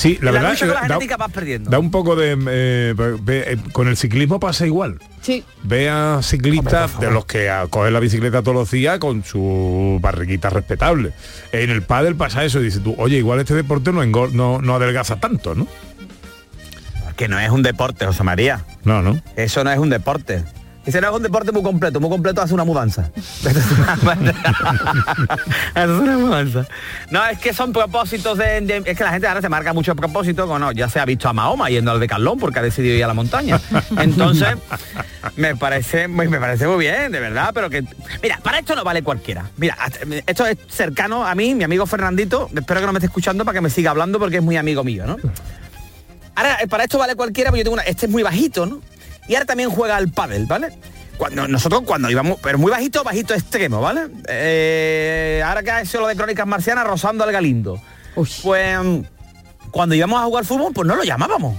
Sí, la verdad lucha que con la da, vas perdiendo. da un poco de... eh, ve- eh, con el ciclismo pasa igual. Sí. Ve a ciclistas de los que a- cogen la bicicleta todos los días con su barriguita respetable. En el pádel pasa eso y dices tú, oye, igual este deporte no, engor- no, no adelgaza tanto, ¿no? Que no es un deporte, José María. No, no. Eso no es un deporte. No es un deporte muy completo. Muy completo hace una mudanza. <laughs> Es una, mudanza. No, es que son propósitos de, de- Es que la gente ahora se marca muchos propósitos. Bueno, ya se ha visto a Mahoma yendo al Decathlon porque ha decidido ir a la montaña. Entonces, me parece, muy- me parece muy bien, de verdad, pero que... Mira, para esto no vale cualquiera. Mira, esto es cercano a mí, mi amigo Fernandito. Espero que no me esté escuchando para que me siga hablando porque es muy amigo mío, ¿no? Ahora, eh, para esto vale cualquiera, porque yo tengo una... Este es muy bajito, ¿no? Y ahora también juega al pádel, ¿vale? Cuando nosotros cuando íbamos, pero muy bajito, bajito extremo, ¿vale? Eh, ahora que ha hecho lo de Crónicas Marcianas, rozando al Galindo. Pues cuando íbamos a jugar fútbol, pues no lo llamábamos.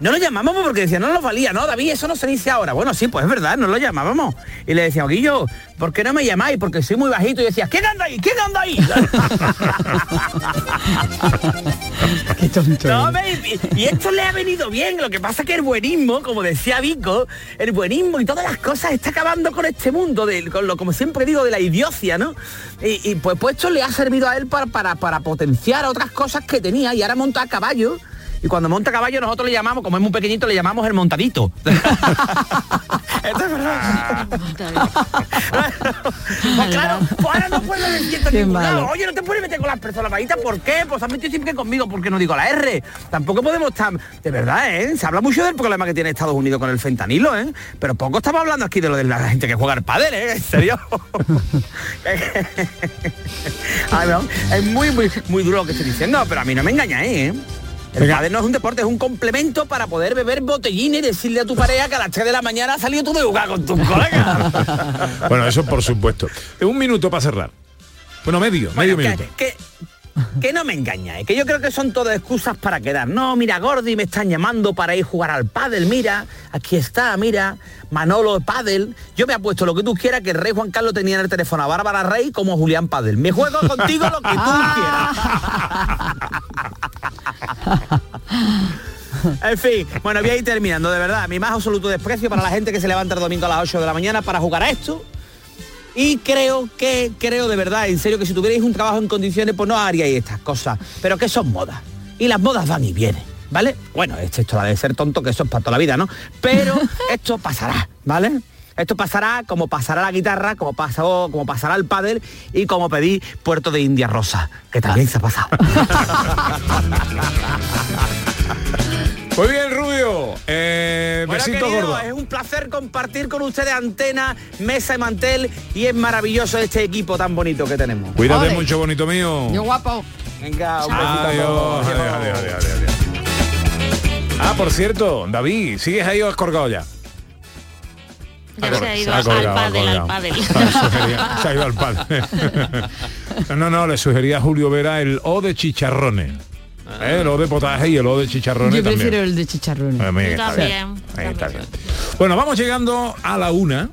No lo llamábamos porque decían, no nos valía, no, David, eso no se dice ahora. Bueno, sí, pues es verdad, no lo llamábamos. Y le decíamos, Guillo, ¿por qué no me llamáis? Porque soy muy bajito. Y decía, ¿quién anda ahí? ¿Quién anda ahí? <laughs> Qué tonto. No, me- y, y esto le ha venido bien. Lo que pasa es que el buenismo, como decía Vico, el buenismo y todas las cosas está acabando con este mundo, de, con lo, como siempre digo, de la idiocia, ¿no? Y, y, pues, pues esto le ha servido a él para, para, para potenciar otras cosas que tenía y ahora monta a caballo. Y cuando monta caballo nosotros le llamamos, como es muy pequeñito, le llamamos el montadito. <laughs> Esto es verdad. Pues claro, pues ahora no puedo decir esto en Qué ningún lado. Oye, no te puedes meter con las personas bajitas, ¿por qué? Pues has metido siempre conmigo, porque no digo la R. Tampoco podemos estar... De verdad, ¿eh? Se habla mucho del problema que tiene Estados Unidos con el fentanilo, ¿eh? Pero poco estamos hablando aquí de lo de la gente que juega al pádel, ¿eh? En serio. <laughs> Ay, no, es muy, muy, muy duro lo que estoy diciendo, pero a mí no me engañáis, ¿eh? El pádel no es un deporte, es un complemento para poder beber botellines y decirle a tu pareja que a las 3 de la mañana ha salido tú de jugar con tus colegas. Bueno, eso por supuesto. Un minuto para cerrar. Bueno, medio, medio minuto. que, que, no me engañáis, que yo creo que son todas excusas para quedar. No, mira, Gordi me están llamando para ir a jugar al pádel, mira, aquí está, mira, Manolo Pádel. Yo me apuesto lo que tú quieras que el rey Juan Carlos tenía en el teléfono a Bárbara Rey como Julián Pádel. Me juego contigo lo que tú <laughs> quieras. En fin, bueno, voy a ir terminando, de verdad. Mi más absoluto desprecio para la gente que se levanta el domingo a las 8 de la mañana para jugar a esto. Y creo que, creo de verdad, en serio, que si tuvierais un trabajo en condiciones, pues no haríais estas cosas. Pero que son modas. Y las modas van y vienen, ¿vale? Bueno, esto, esto de ser tonto, que eso es para toda la vida, ¿no? Pero <laughs> esto pasará, ¿vale? Esto pasará como pasará la guitarra, como pasó, como pasará el pádel y como pedí Puerto de India Rosa, que también se ha pasado. <laughs> Muy bien, Rubio. Eh, Bueno, besito querido, gordo. Es un placer compartir con ustedes antena, mesa y mantel y es maravilloso este equipo tan bonito que tenemos. Cuídate Ole. mucho, bonito mío. Yo guapo. Venga, un besito Adiós, todos. adiós, adiós, adiós, adiós, adiós. Ah, por cierto, David, ¿sigues ahí o has colgado ya? Ya se ha ido ha al colgado, pádel, al pádel. Ah, se ha ido al pádel. <laughs> no, no, le sugería a Julio Vera el O de chicharrones. ¿Eh? El O de potaje y el O de chicharrones Yo también. prefiero el de chicharrón. Ah, está bien. Ahí está bien. Bueno, vamos llegando a la una.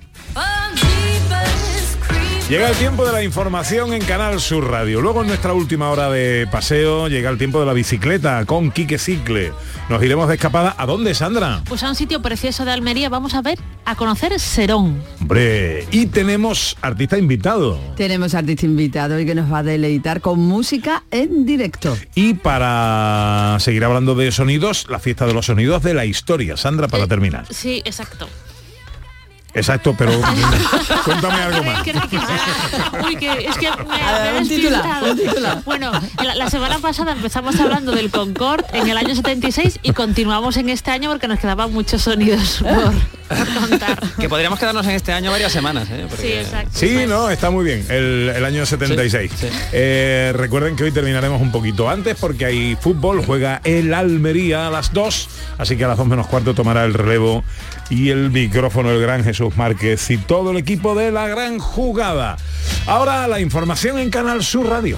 Llega el tiempo de la información en Canal Sur Radio. Luego en nuestra última hora de paseo llega el tiempo de la bicicleta con Quique Cicle. Nos iremos de escapada. ¿A dónde, Sandra? Pues a un sitio precioso de Almería vamos a ver, a conocer Serón. Hombre, y tenemos artista invitado. Tenemos artista invitado y que nos va a deleitar con música en directo. Y para seguir hablando de sonidos, la fiesta de los sonidos de la historia. Sandra, para terminar. Sí, exacto. Exacto, pero <laughs> cuéntame algo más. Que no, que- Uy, que es que me, me he un titular, despistado. un titular. Bueno, la, la semana pasada empezamos hablando del Concorde en el año 76 y continuamos en este año porque nos quedaban muchos sonidos por contar. Que podríamos quedarnos en este año varias semanas, ¿eh? Porque- Sí, exacto. Sí, no, está muy bien, el, el año 76. Eh, recuerden que hoy terminaremos un poquito antes porque hay fútbol, juega el Almería a las 2, así que a las 2 menos cuarto tomará el relevo y el micrófono el gran Jesús Márquez y todo el equipo de la gran jugada. Ahora la información en Canal Sur Radio.